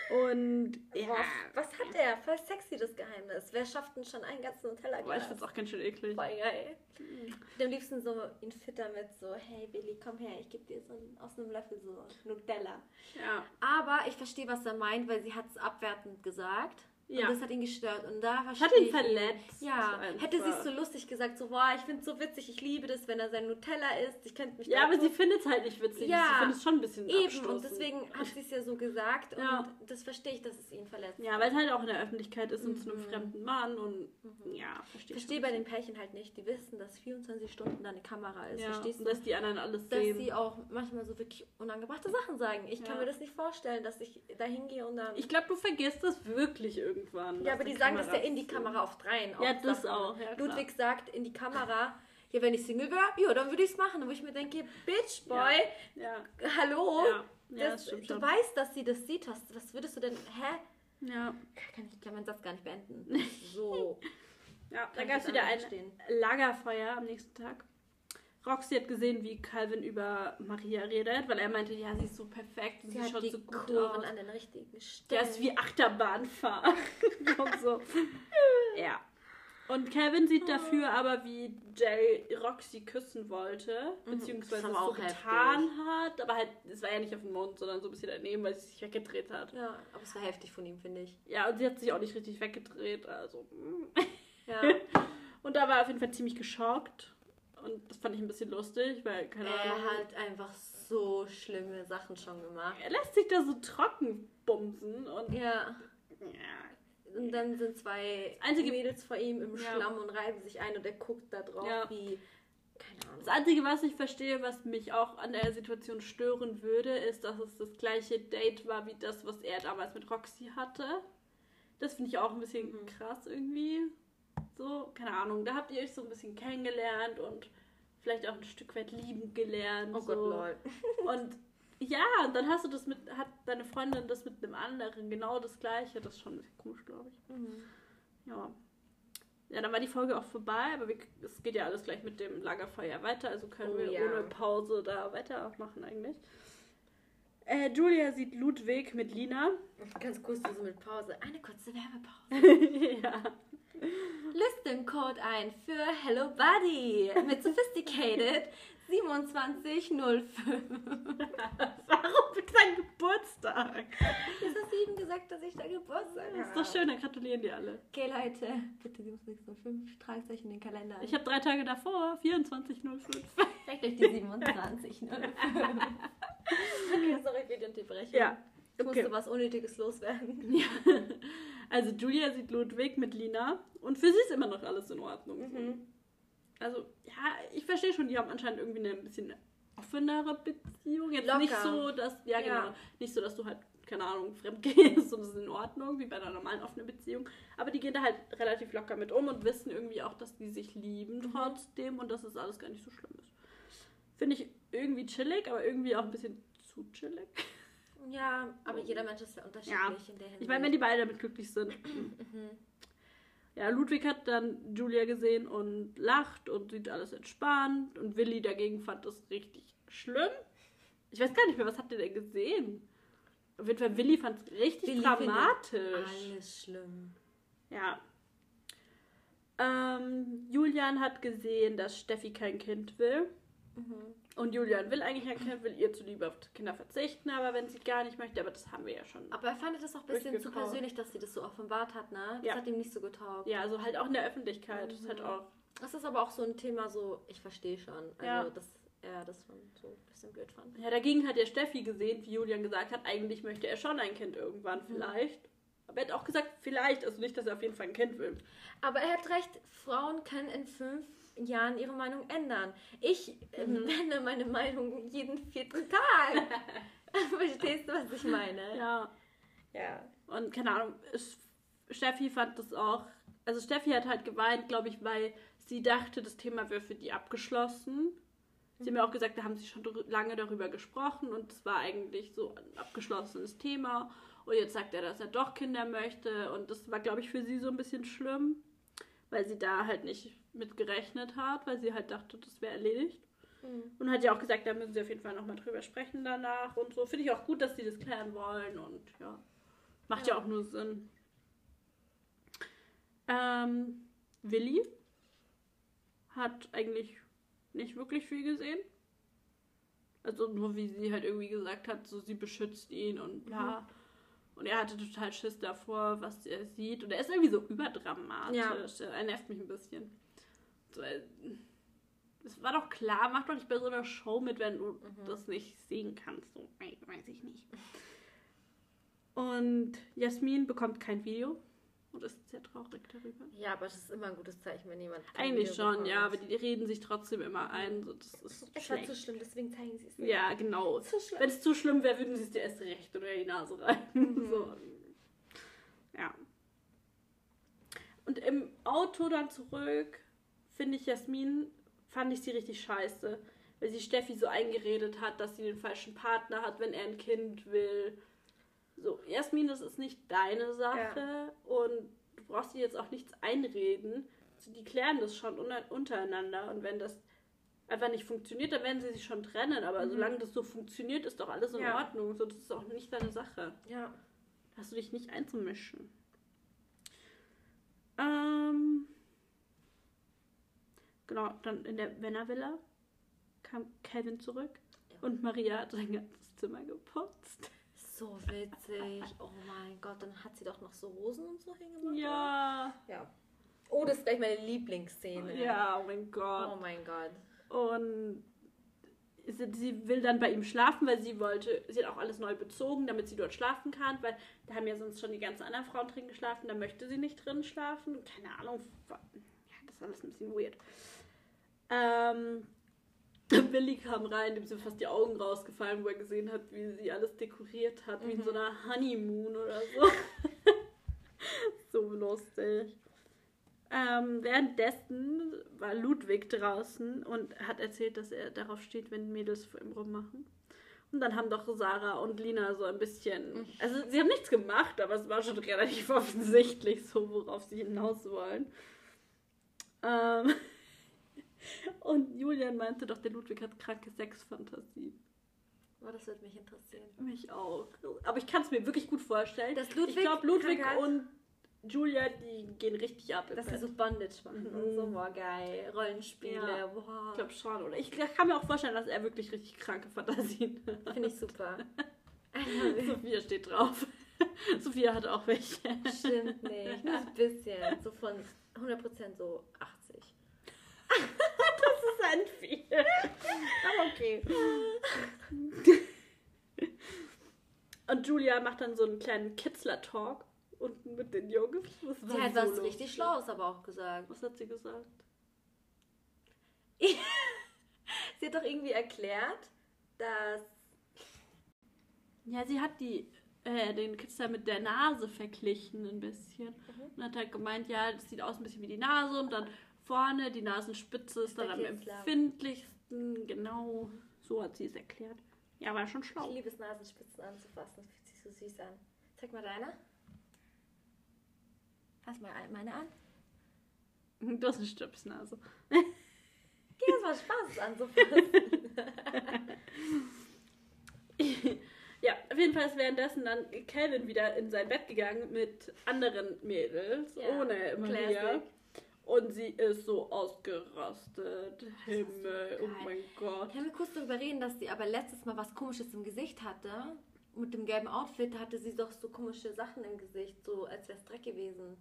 Speaker 1: Und ja,
Speaker 2: Boah, was hat er? Voll sexy, das Geheimnis. Wer schafft denn schon einen ganzen
Speaker 1: aber ich
Speaker 2: Nutella-Glas?
Speaker 1: find's auch ganz schön eklig.
Speaker 2: Voll geil. Am liebsten so ihn füttern mit so, hey Billy, komm her, ich geb dir so ein, aus einem Löffel so Nutella.
Speaker 1: Ja.
Speaker 2: Aber ich verstehe, was er meint, weil sie hat es abwertend gesagt.
Speaker 1: Ja.
Speaker 2: Und das hat ihn gestört. Und da
Speaker 1: Hat ihn verletzt.
Speaker 2: Ja,
Speaker 1: einfach.
Speaker 2: hätte sie es so lustig gesagt, so, boah, ich finde es so witzig, ich liebe das, wenn er sein Nutella isst. Ich könnte mich
Speaker 1: Ja, aber
Speaker 2: tot-
Speaker 1: sie findet es halt nicht witzig.
Speaker 2: Ja.
Speaker 1: Sie findet es schon ein bisschen
Speaker 2: Eben,
Speaker 1: abstoßend.
Speaker 2: und deswegen hat sie es ja so gesagt
Speaker 1: Ja.
Speaker 2: und das verstehe ich, dass es ihn verletzt.
Speaker 1: Ja, weil es halt auch in der Öffentlichkeit ist und zu einem
Speaker 2: Mhm.
Speaker 1: fremden Mann und ja, verstehe
Speaker 2: Ich verstehe bei den Pärchen halt nicht, die wissen, dass 24 Stunden da eine Kamera ist.
Speaker 1: ja,
Speaker 2: Verstehst
Speaker 1: und
Speaker 2: du?
Speaker 1: dass die anderen alles
Speaker 2: dass
Speaker 1: sehen.
Speaker 2: sie auch manchmal so wirklich unangebrachte Sachen sagen. Ich kann
Speaker 1: Ja.
Speaker 2: mir das nicht vorstellen, dass ich da hingehe und dann.
Speaker 1: Ich glaube, du vergisst das wirklich irgendwann.
Speaker 2: ja, aber die
Speaker 1: die
Speaker 2: sagen das ja in die. Kamera oft rein.
Speaker 1: Ja,
Speaker 2: auch
Speaker 1: das
Speaker 2: Sachen.
Speaker 1: auch, ja.
Speaker 2: Ludwig sagt in die Kamera, ja, wenn ich Single wäre, ja, dann würde ich es machen. Wo ich mir denke, Bitch, Boy,
Speaker 1: Ja,
Speaker 2: hallo.
Speaker 1: ja, ja
Speaker 2: das,
Speaker 1: das stimmt
Speaker 2: du
Speaker 1: schon.
Speaker 2: weißt, dass sie das sieht. Was, was würdest du denn. Hä?
Speaker 1: Ja,
Speaker 2: Kann ich kann meinen Satz gar nicht beenden. So.
Speaker 1: ja da gab es wieder ein. Lagerfeuer am nächsten Tag. Roxy hat gesehen, wie Calvin über Maria redet, weil er meinte, ja, sie ist so perfekt und
Speaker 2: Sie
Speaker 1: sie, schaut so gut
Speaker 2: Kurven
Speaker 1: aus.
Speaker 2: an den richtigen
Speaker 1: Der
Speaker 2: Stellen.
Speaker 1: ist wie Achterbahnfahrer. und so. Ja. Und Calvin sieht dafür aber, wie Jay Roxy küssen wollte, beziehungsweise
Speaker 2: Mhm.
Speaker 1: es
Speaker 2: Das
Speaker 1: so
Speaker 2: heftig.
Speaker 1: getan hat, aber halt, es war ja nicht auf den Mund, sondern so ein bisschen daneben, weil sie sich weggedreht hat.
Speaker 2: Ja, aber es war heftig von ihm, finde ich.
Speaker 1: Ja, und sie hat sich auch nicht richtig weggedreht, also. mm.
Speaker 2: Ja.
Speaker 1: Und da war er auf jeden Fall ziemlich geschockt. Und das fand ich ein bisschen lustig, weil, keine Ahnung.
Speaker 2: Er hat einfach so schlimme Sachen schon gemacht.
Speaker 1: er lässt sich da so trocken bumsen und.
Speaker 2: Ja.
Speaker 1: Ja.
Speaker 2: Und dann sind zwei
Speaker 1: einzige-
Speaker 2: Mädels vor ihm im
Speaker 1: Ja.
Speaker 2: Schlamm und reiben sich ein und er guckt da drauf
Speaker 1: Ja.
Speaker 2: wie. Keine Ahnung.
Speaker 1: Das Einzige, was ich verstehe, was mich auch an der Situation stören würde, ist, dass es das gleiche Date war wie das, was er damals mit Roxy hatte. Das finde ich auch ein bisschen
Speaker 2: Mhm.
Speaker 1: krass irgendwie. So, keine Ahnung. Da habt ihr euch so ein bisschen kennengelernt und vielleicht auch ein Stück weit lieben gelernt.
Speaker 2: Oh
Speaker 1: so.
Speaker 2: Gott, lol.
Speaker 1: Und ja, und dann hast du das mit, hat deine Freundin das mit einem anderen, genau das gleiche. Das ist schon ein bisschen komisch, glaube ich.
Speaker 2: Mhm.
Speaker 1: Ja. Ja, dann war die Folge auch vorbei, aber wir, es geht ja alles gleich mit dem Lagerfeuer weiter, also können
Speaker 2: Oh
Speaker 1: wir
Speaker 2: ja.
Speaker 1: ohne Pause da weitermachen eigentlich. Äh, Julia sieht Ludwig mit Lina.
Speaker 2: Ganz kurz so mit Pause. Eine kurze Werbepause.
Speaker 1: ja.
Speaker 2: Löst den Code ein für Hello Buddy mit Sophisticated 2705.
Speaker 1: Warum für deinen Geburtstag?
Speaker 2: Jetzt hast du eben gesagt, dass ich da Geburtstag
Speaker 1: Das ist doch schön, dann gratulieren die alle.
Speaker 2: Okay, Leute, bitte 7605, tragt euch in den Kalender.
Speaker 1: Ich habe drei Tage davor, 24.05.
Speaker 2: Vielleicht euch die 27, ne? okay, sorry für die Unterbrechung.
Speaker 1: Ja,
Speaker 2: Ich
Speaker 1: okay.
Speaker 2: musste was Unnötiges loswerden.
Speaker 1: Ja. Also Julia sieht Ludwig mit Lina und für sie ist immer noch alles in Ordnung.
Speaker 2: Mhm.
Speaker 1: Also, ja, ich verstehe schon, die haben anscheinend irgendwie eine ein bisschen offenere Beziehung. Jetzt
Speaker 2: Locker.
Speaker 1: nicht so, dass, ja,
Speaker 2: Ja.
Speaker 1: genau, nicht so, dass du halt, keine Ahnung, fremd gehst und es ist in Ordnung, wie bei einer normalen offenen Beziehung. Aber die gehen da halt relativ locker mit um und wissen irgendwie auch, dass die sich lieben
Speaker 2: Mhm.
Speaker 1: trotzdem und dass es alles gar nicht so schlimm ist. Finde ich irgendwie chillig, aber irgendwie auch ein bisschen zu chillig.
Speaker 2: Ja, aber jeder Mensch ist ja unterschiedlich in der Hinsicht.
Speaker 1: Ich meine, wenn die beide damit glücklich sind.
Speaker 2: Mhm.
Speaker 1: Ja, Ludwig hat dann Julia gesehen und lacht und sieht alles entspannt. Und Willi dagegen fand das richtig schlimm. Ich weiß gar nicht mehr, was habt ihr denn gesehen? Auf jeden Fall, Willi fand es richtig
Speaker 2: Willi
Speaker 1: dramatisch.
Speaker 2: Alles schlimm.
Speaker 1: Ja. Ähm, Julian hat gesehen, dass Steffi kein Kind will.
Speaker 2: Mhm.
Speaker 1: Und Julian will eigentlich ein Kind, will ihr zuliebe auf Kinder verzichten, aber wenn sie gar nicht möchte, aber das haben wir ja schon.
Speaker 2: Aber er fand das auch ein bisschen zu persönlich, dass sie das so offenbart hat, ne? Das
Speaker 1: Ja.
Speaker 2: hat ihm nicht so getaugt.
Speaker 1: Ja, also halt auch in der Öffentlichkeit. Das ist halt
Speaker 2: Mhm.
Speaker 1: auch.
Speaker 2: Das ist aber auch so ein Thema, so, ich verstehe schon. Also,
Speaker 1: Ja.
Speaker 2: dass er das so ein bisschen blöd fand.
Speaker 1: Ja, dagegen hat ja Steffi gesehen, wie Julian gesagt hat, eigentlich möchte er schon ein Kind irgendwann vielleicht. Aber er hat auch gesagt, vielleicht, also nicht, dass er auf jeden Fall ein Kind will.
Speaker 2: Aber er hat recht, Frauen können in fünf Jahren ihre Meinung ändern. Ich äh,
Speaker 1: Mhm.
Speaker 2: ändere meine Meinung jeden vierten Tag. Verstehst du, was ich meine?
Speaker 1: Ja.
Speaker 2: Ja.
Speaker 1: Und keine Ahnung, Steffi fand das auch. Also Steffi hat halt geweint, glaube ich, weil sie dachte, das Thema wäre für die abgeschlossen. Sie haben ja auch gesagt, da haben sie schon lange darüber gesprochen und es war eigentlich so ein abgeschlossenes Thema. Und jetzt sagt er, dass er doch Kinder möchte. Und das war, glaube ich, für sie so ein bisschen schlimm, weil sie da halt nicht mit gerechnet hat, weil sie halt dachte, das wäre erledigt.
Speaker 2: Mhm.
Speaker 1: Und hat ja auch gesagt, da müssen sie auf jeden Fall nochmal drüber sprechen danach und so. Finde ich auch gut, dass sie das klären wollen und ja, macht ja,
Speaker 2: Ja.
Speaker 1: auch nur Sinn. Ähm, Willi hat eigentlich nicht wirklich viel gesehen. Also nur wie sie halt irgendwie gesagt hat, so sie beschützt ihn und bla. Und er hatte total Schiss davor, was er sieht. Und er ist irgendwie so überdramatisch. Er nervt mich ein bisschen. Es war doch klar, mach doch nicht bei so einer Show mit, wenn du das nicht sehen kannst. So, weiß ich nicht. Und Jasmin bekommt kein Video und ist sehr traurig darüber.
Speaker 2: Ja, aber das ist immer ein gutes Zeichen, wenn jemand.
Speaker 1: Eigentlich
Speaker 2: Video
Speaker 1: schon, ja, aber die reden sich trotzdem immer ein. So, das ist
Speaker 2: Es war zu
Speaker 1: schlecht.
Speaker 2: schlimm, deswegen zeigen sie es nicht.
Speaker 1: Ja, genau. Wenn es zu schlimm wäre, würden sie es dir erst recht oder in die Nase reiben.
Speaker 2: Mhm.
Speaker 1: So. Ja. Und im Auto dann zurück, finde ich Jasmin, fand ich sie richtig scheiße. Weil sie Steffi so eingeredet hat, dass sie den falschen Partner hat, wenn er ein Kind will. So, Jasmin, das ist nicht deine Sache und du brauchst dir jetzt auch nichts einreden. Also die klären das schon unter- untereinander und wenn das einfach nicht funktioniert, dann werden sie sich schon trennen. Aber
Speaker 2: Mhm.
Speaker 1: solange das so funktioniert, ist doch alles in
Speaker 2: Ja.
Speaker 1: Ordnung. So, das ist auch nicht deine Sache.
Speaker 2: Ja.
Speaker 1: Hast du dich nicht einzumischen. Ähm, genau, dann in der Wenner-Villa kam Kevin zurück und Maria hat sein ganzes Zimmer geputzt.
Speaker 2: So witzig. Oh mein Gott, dann hat sie doch noch so Rosen und so hingemacht.
Speaker 1: Ja.
Speaker 2: Ja. Oh, das ist gleich meine Lieblingsszene.
Speaker 1: Ja, oh mein Gott.
Speaker 2: Oh mein Gott.
Speaker 1: Und sie, will dann bei ihm schlafen, weil sie wollte, sie hat auch alles neu bezogen, damit sie dort schlafen kann, weil da haben ja sonst schon die ganzen anderen Frauen drin geschlafen, da möchte sie nicht drin schlafen. Keine Ahnung, ja, das ist alles ein bisschen weird. Ähm, Billy kam rein, dem sind fast die Augen rausgefallen, wo er gesehen hat, wie sie alles dekoriert hat, wie in so einer Honeymoon oder so. so lustig. Ähm, währenddessen war Ludwig draußen und hat erzählt, dass er darauf steht, wenn Mädels vor ihm rummachen. Und dann haben doch Sarah und Lina so ein bisschen. Also, sie haben nichts gemacht, aber es war schon relativ offensichtlich, so worauf sie hinaus wollen. Ähm, und Julian meinte doch, der Ludwig hat kranke Sexfantasie.
Speaker 2: Oh, das würde mich interessieren.
Speaker 1: Mich auch. Aber ich kann es mir wirklich gut vorstellen.
Speaker 2: Dass Ludwig
Speaker 1: ich glaube, Ludwig und Julia, die gehen richtig ab.
Speaker 2: Dass sie so Bondage machen und
Speaker 1: Mhm.
Speaker 2: so, boah, geil. Rollenspiele,
Speaker 1: Ja.
Speaker 2: boah.
Speaker 1: Ich glaube schon, oder? Ich kann mir auch vorstellen, dass er wirklich richtig kranke Fantasien hat.
Speaker 2: Finde ich super.
Speaker 1: Sophia steht drauf. Sophia hat auch welche.
Speaker 2: Stimmt nicht. Nur ein bisschen. So von 100% so 80.
Speaker 1: Das ist ein viel. Aber okay. Und Julia macht dann so einen kleinen Kitzler-Talk unten mit den Jungs.
Speaker 2: Sie hat was richtig Schlaues aber auch gesagt.
Speaker 1: Was hat sie gesagt?
Speaker 2: Sie hat doch irgendwie erklärt, dass.
Speaker 1: Ja, sie hat die, äh, den Kitzler mit der Nase verglichen ein bisschen. Und hat halt gemeint, ja, das sieht aus ein bisschen wie die Nase und dann vorne die Nasenspitze ist dann am empfindlichsten. Genau, so hat sie es erklärt. Ja, war schon
Speaker 2: Ich
Speaker 1: schlau.
Speaker 2: liebe es, Nasenspitzen anzufassen. Das fühlt sich so süß an. Zeig mal deine. Fass mal meine an.
Speaker 1: Du hast eine Stöpsnase.
Speaker 2: Geh, es war Spaß, anzufassen.
Speaker 1: ja, auf jeden Fall ist währenddessen dann Calvin wieder in sein Bett gegangen mit anderen Mädels,
Speaker 2: Ja,
Speaker 1: ohne Maria.
Speaker 2: Classic.
Speaker 1: Und sie ist so ausgerastet. Himmel, oh
Speaker 2: geil.
Speaker 1: mein Gott.
Speaker 2: Können wir kurz darüber reden, dass sie aber letztes Mal was Komisches im Gesicht hatte? Mit dem gelben Outfit hatte sie doch so komische Sachen im Gesicht, so als wäre es Dreck gewesen.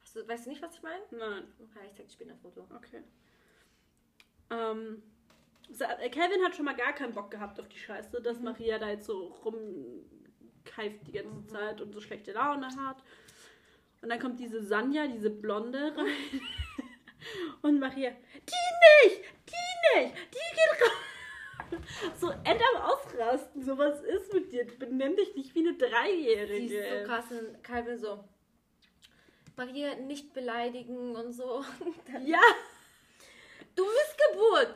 Speaker 2: Hast du, weißt du nicht, was ich meine?
Speaker 1: Nein,
Speaker 2: Okay, ich zeig dir später ein Foto.
Speaker 1: okay. Ähm, äh, Calvin hat schon mal gar keinen Bock gehabt auf die Scheiße, dass Maria da jetzt so rumkeift die ganze Zeit und so schlechte Laune hat. Und dann kommt diese Sanja, diese Blonde rein. Und Maria, die nicht, die nicht, die geht raus. So end am Ausrasten, so was ist mit dir? Benenn dich nicht wie eine
Speaker 2: Sie
Speaker 1: Dreijährige.
Speaker 2: ist so krass und Calvin so. Maria nicht beleidigen und so.
Speaker 1: Ja,
Speaker 2: du Missgeburt!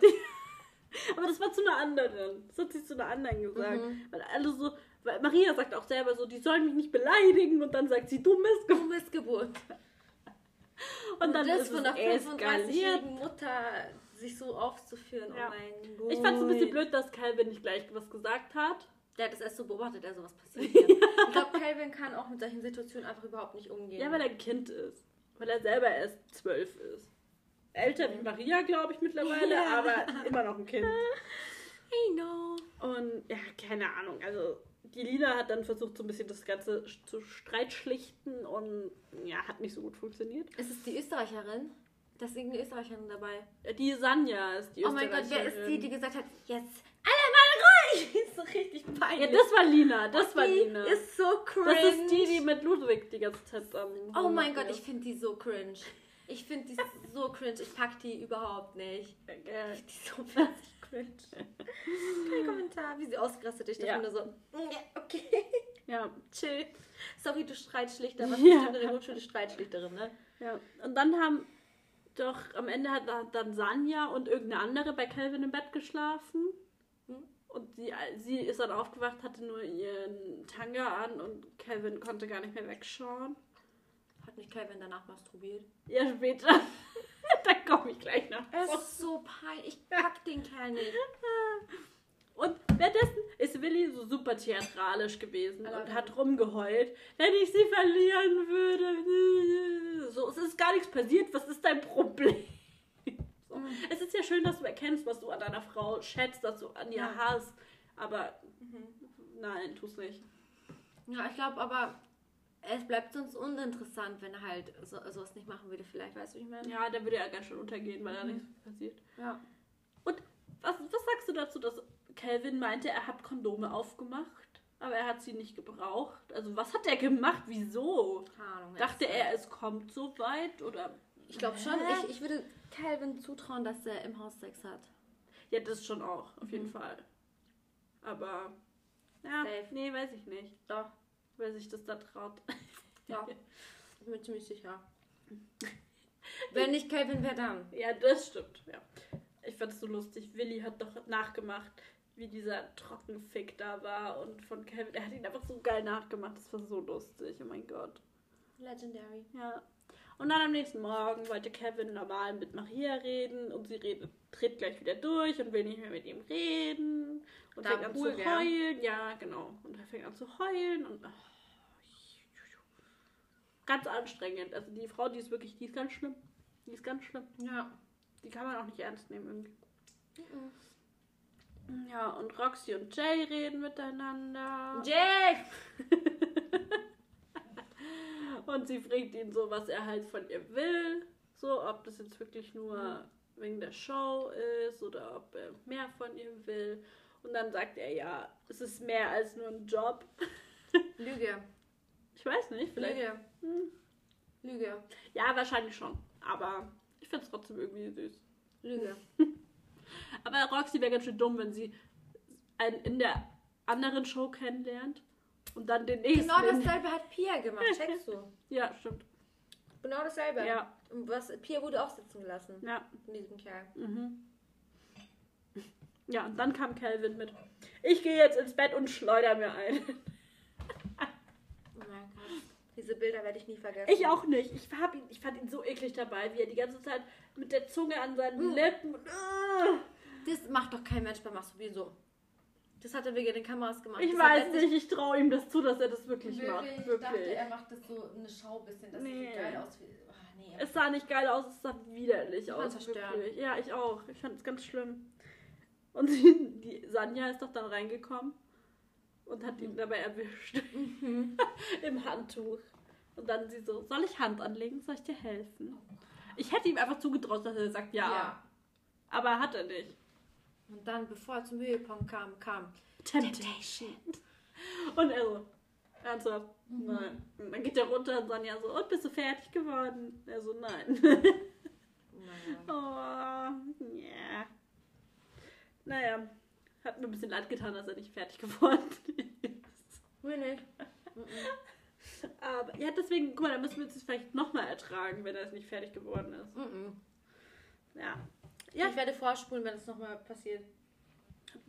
Speaker 1: aber das war zu einer anderen. Das hat sie zu einer anderen gesagt.
Speaker 2: Mhm.
Speaker 1: Weil alle so, weil Maria sagt auch selber so, die sollen mich nicht beleidigen und dann sagt sie, du Mist.
Speaker 2: Du Missgeburt.
Speaker 1: Und dann
Speaker 2: das
Speaker 1: ist
Speaker 2: von einer
Speaker 1: eskaliert.
Speaker 2: 35-jährigen Mutter sich so aufzuführen.
Speaker 1: Ja.
Speaker 2: Oh mein Gott.
Speaker 1: Ich fand es ein bisschen blöd, dass Calvin nicht gleich was gesagt hat.
Speaker 2: Der hat das erst so beobachtet, der sowas passiert. hier. Ich glaube, Calvin kann auch mit solchen Situationen einfach überhaupt nicht umgehen.
Speaker 1: Ja, weil er ein Kind ist. Weil er selber erst zwölf ist. Älter wie Maria, glaube ich, mittlerweile,
Speaker 2: Ja.
Speaker 1: aber immer noch ein Kind.
Speaker 2: I know.
Speaker 1: Und ja, keine Ahnung. Also, die Lina hat dann versucht, so ein bisschen das Ganze zu streitschlichten und ja, hat nicht so gut funktioniert.
Speaker 2: Ist es die Österreicherin? Da ist irgendeine Österreicherin dabei.
Speaker 1: Die Sanja ist die
Speaker 2: Oh mein Gott, wer ist die,
Speaker 1: Österreicherin.
Speaker 2: die gesagt hat, jetzt alle mal ruhig? ist so richtig
Speaker 1: Ja,
Speaker 2: peinlich.
Speaker 1: das war Lina, das
Speaker 2: Und
Speaker 1: war
Speaker 2: die
Speaker 1: Lina.
Speaker 2: ist so cringe.
Speaker 1: das ist die, die mit Ludwig die ganze Zeit am
Speaker 2: Oh mein Gott,
Speaker 1: ist.
Speaker 2: ich finde die so cringe. Ich finde die so cringe. Ich pack die überhaupt nicht.
Speaker 1: Äh,
Speaker 2: Die ist so witzig cringe. Kein Kommentar, wie sie ausgerastet ist. Ich dachte
Speaker 1: Ja.
Speaker 2: nur so, mm, okay,
Speaker 1: Ja,
Speaker 2: chill. Sorry, du Streitschlichter. Was
Speaker 1: Ja.
Speaker 2: bist du eine Grundschule Streitschlichterin, ne?
Speaker 1: ja. Und dann haben doch am Ende hat dann Sanja und irgendeine andere bei Calvin im Bett geschlafen.
Speaker 2: Hm?
Speaker 1: Und sie, sie ist dann aufgewacht, hatte nur ihren Tanga an und Calvin konnte gar nicht mehr wegschauen.
Speaker 2: Hat nicht Calvin danach masturbiert?
Speaker 1: Ja, später. da komme ich gleich noch.
Speaker 2: Es ist so peinlich. Ich pack den Kerl nicht.
Speaker 1: Und währenddessen ist Willi so super theatralisch gewesen
Speaker 2: Alarm.
Speaker 1: und hat rumgeheult. Wenn ich sie verlieren würde. So, es ist gar nichts passiert. Was ist dein Problem? So.
Speaker 2: Mhm.
Speaker 1: Es ist ja schön, dass du erkennst, was du an deiner Frau schätzt, dass du an ihr
Speaker 2: Ja.
Speaker 1: hast. Aber
Speaker 2: Mhm.
Speaker 1: nein, tu's nicht.
Speaker 2: Ja, ich glaube aber, es bleibt sonst uninteressant, wenn er halt so, sowas nicht machen würde. Vielleicht, weißt du, ich meine?
Speaker 1: Ja, der würde ja ganz schön untergehen, weil da
Speaker 2: Mhm.
Speaker 1: nichts passiert.
Speaker 2: Ja.
Speaker 1: Und was, was sagst du dazu, dass Calvin meinte, er hat Kondome aufgemacht, aber er hat sie nicht gebraucht? Also was hat er gemacht? Wieso?
Speaker 2: Keine Ahnung.
Speaker 1: Dachte er, es kommt so weit oder?
Speaker 2: Ich glaube schon. Ich, ich würde Calvin zutrauen, dass er im Haus Sex hat.
Speaker 1: Ja, das schon auch, auf jeden
Speaker 2: Mhm.
Speaker 1: Fall. Aber ja,
Speaker 2: Safe.
Speaker 1: nee, weiß ich nicht.
Speaker 2: Doch.
Speaker 1: Wer sich das da traut.
Speaker 2: Ja. Ich bin ziemlich sicher. Wenn nicht Calvin, wer dann?
Speaker 1: Ja, das stimmt, ja. Ich fand es so lustig. Willi hat doch nachgemacht, wie dieser Trockenfick da war und von Calvin. Er hat ihn einfach so geil nachgemacht. Das war so lustig. Oh mein Gott.
Speaker 2: Legendary.
Speaker 1: Ja. Und dann am nächsten Morgen wollte Kevin normal mit Maria reden und sie redet, dreht gleich wieder durch und will nicht mehr mit ihm reden und
Speaker 2: Da
Speaker 1: fängt an
Speaker 2: Pool,
Speaker 1: zu
Speaker 2: gell?
Speaker 1: heulen. Ja, genau. Und er fängt an zu heulen und oh, ganz anstrengend. Also die Frau, die ist wirklich, die ist ganz schlimm. Die ist ganz schlimm.
Speaker 2: Ja.
Speaker 1: Die kann man auch nicht ernst nehmen irgendwie.
Speaker 2: Mhm.
Speaker 1: Ja, und Roxy und Jay reden miteinander.
Speaker 2: Jay!
Speaker 1: Und sie fragt ihn so, was er halt von ihr will. So, ob das jetzt wirklich nur wegen der Show ist oder ob er mehr von ihr will. Und dann sagt er, ja, es ist mehr als nur ein Job.
Speaker 2: Lüge.
Speaker 1: Ich weiß nicht, vielleicht.
Speaker 2: Lüge.
Speaker 1: Hm.
Speaker 2: Lüge.
Speaker 1: Ja, wahrscheinlich schon. Aber ich finde es trotzdem irgendwie süß.
Speaker 2: Lüge.
Speaker 1: Aber Roxy wäre ganz schön dumm, wenn sie einen in der anderen Show kennenlernt und dann den nächsten.
Speaker 2: Genau
Speaker 1: in-
Speaker 2: dasselbe hat Pia gemacht, checkst du?
Speaker 1: Ja, stimmt.
Speaker 2: Genau dasselbe.
Speaker 1: Ja.
Speaker 2: Und was, Pia wurde auch sitzen gelassen.
Speaker 1: Ja.
Speaker 2: Von diesem Kerl.
Speaker 1: Mhm. Ja, und dann kam Calvin mit. Ich gehe jetzt ins Bett und schleuder mir ein.
Speaker 2: Oh mein Gott. Diese Bilder werde ich nie vergessen.
Speaker 1: Ich auch nicht. Ich, hab ihn, ich fand ihn so eklig dabei, wie er die ganze Zeit mit der Zunge an seinen
Speaker 2: Mm.
Speaker 1: Lippen. Ah.
Speaker 2: Das macht doch kein Mensch beim Masturbieren so. Das hat er wegen den Kameras gemacht.
Speaker 1: Ich
Speaker 2: Das
Speaker 1: weiß nicht, ich traue ihm das zu, dass er das wirklich, macht.
Speaker 3: Ich
Speaker 1: Wirklich.
Speaker 3: dachte, er macht das so eine Schau bisschen, dass
Speaker 1: Nee.
Speaker 3: geil aussieht. Ah, nee.
Speaker 1: Es sah nicht geil aus, es sah widerlich
Speaker 2: fand's
Speaker 1: aus. Wirklich. Ja, ich auch. Ich fand es ganz schlimm. Und die, die Sanja ist doch dann reingekommen und hat ihn dabei erwischt. Im Handtuch. Und dann sie so, soll ich Hand anlegen? Soll ich dir helfen? Ich hätte ihm einfach zugetraut, dass er sagt ja.
Speaker 3: ja.
Speaker 1: Aber hat er nicht.
Speaker 2: Und dann, bevor er zum Höhepunkt kam, kam
Speaker 1: Temptation. Und er so, ernsthaft? Nein. Und dann geht er runter und Sonja so, und bist du fertig geworden? Er so, nein.
Speaker 2: Naja.
Speaker 1: oh, ja. Naja, hat mir ein bisschen leid getan, dass er nicht fertig geworden ist.
Speaker 2: Mir nicht.
Speaker 1: Aber ja, deswegen, guck mal, da müssen wir es vielleicht nochmal ertragen, wenn er es nicht fertig geworden ist.
Speaker 2: Mhm.
Speaker 1: Ja. Ja,
Speaker 2: Ich werde vorspulen, wenn es nochmal passiert.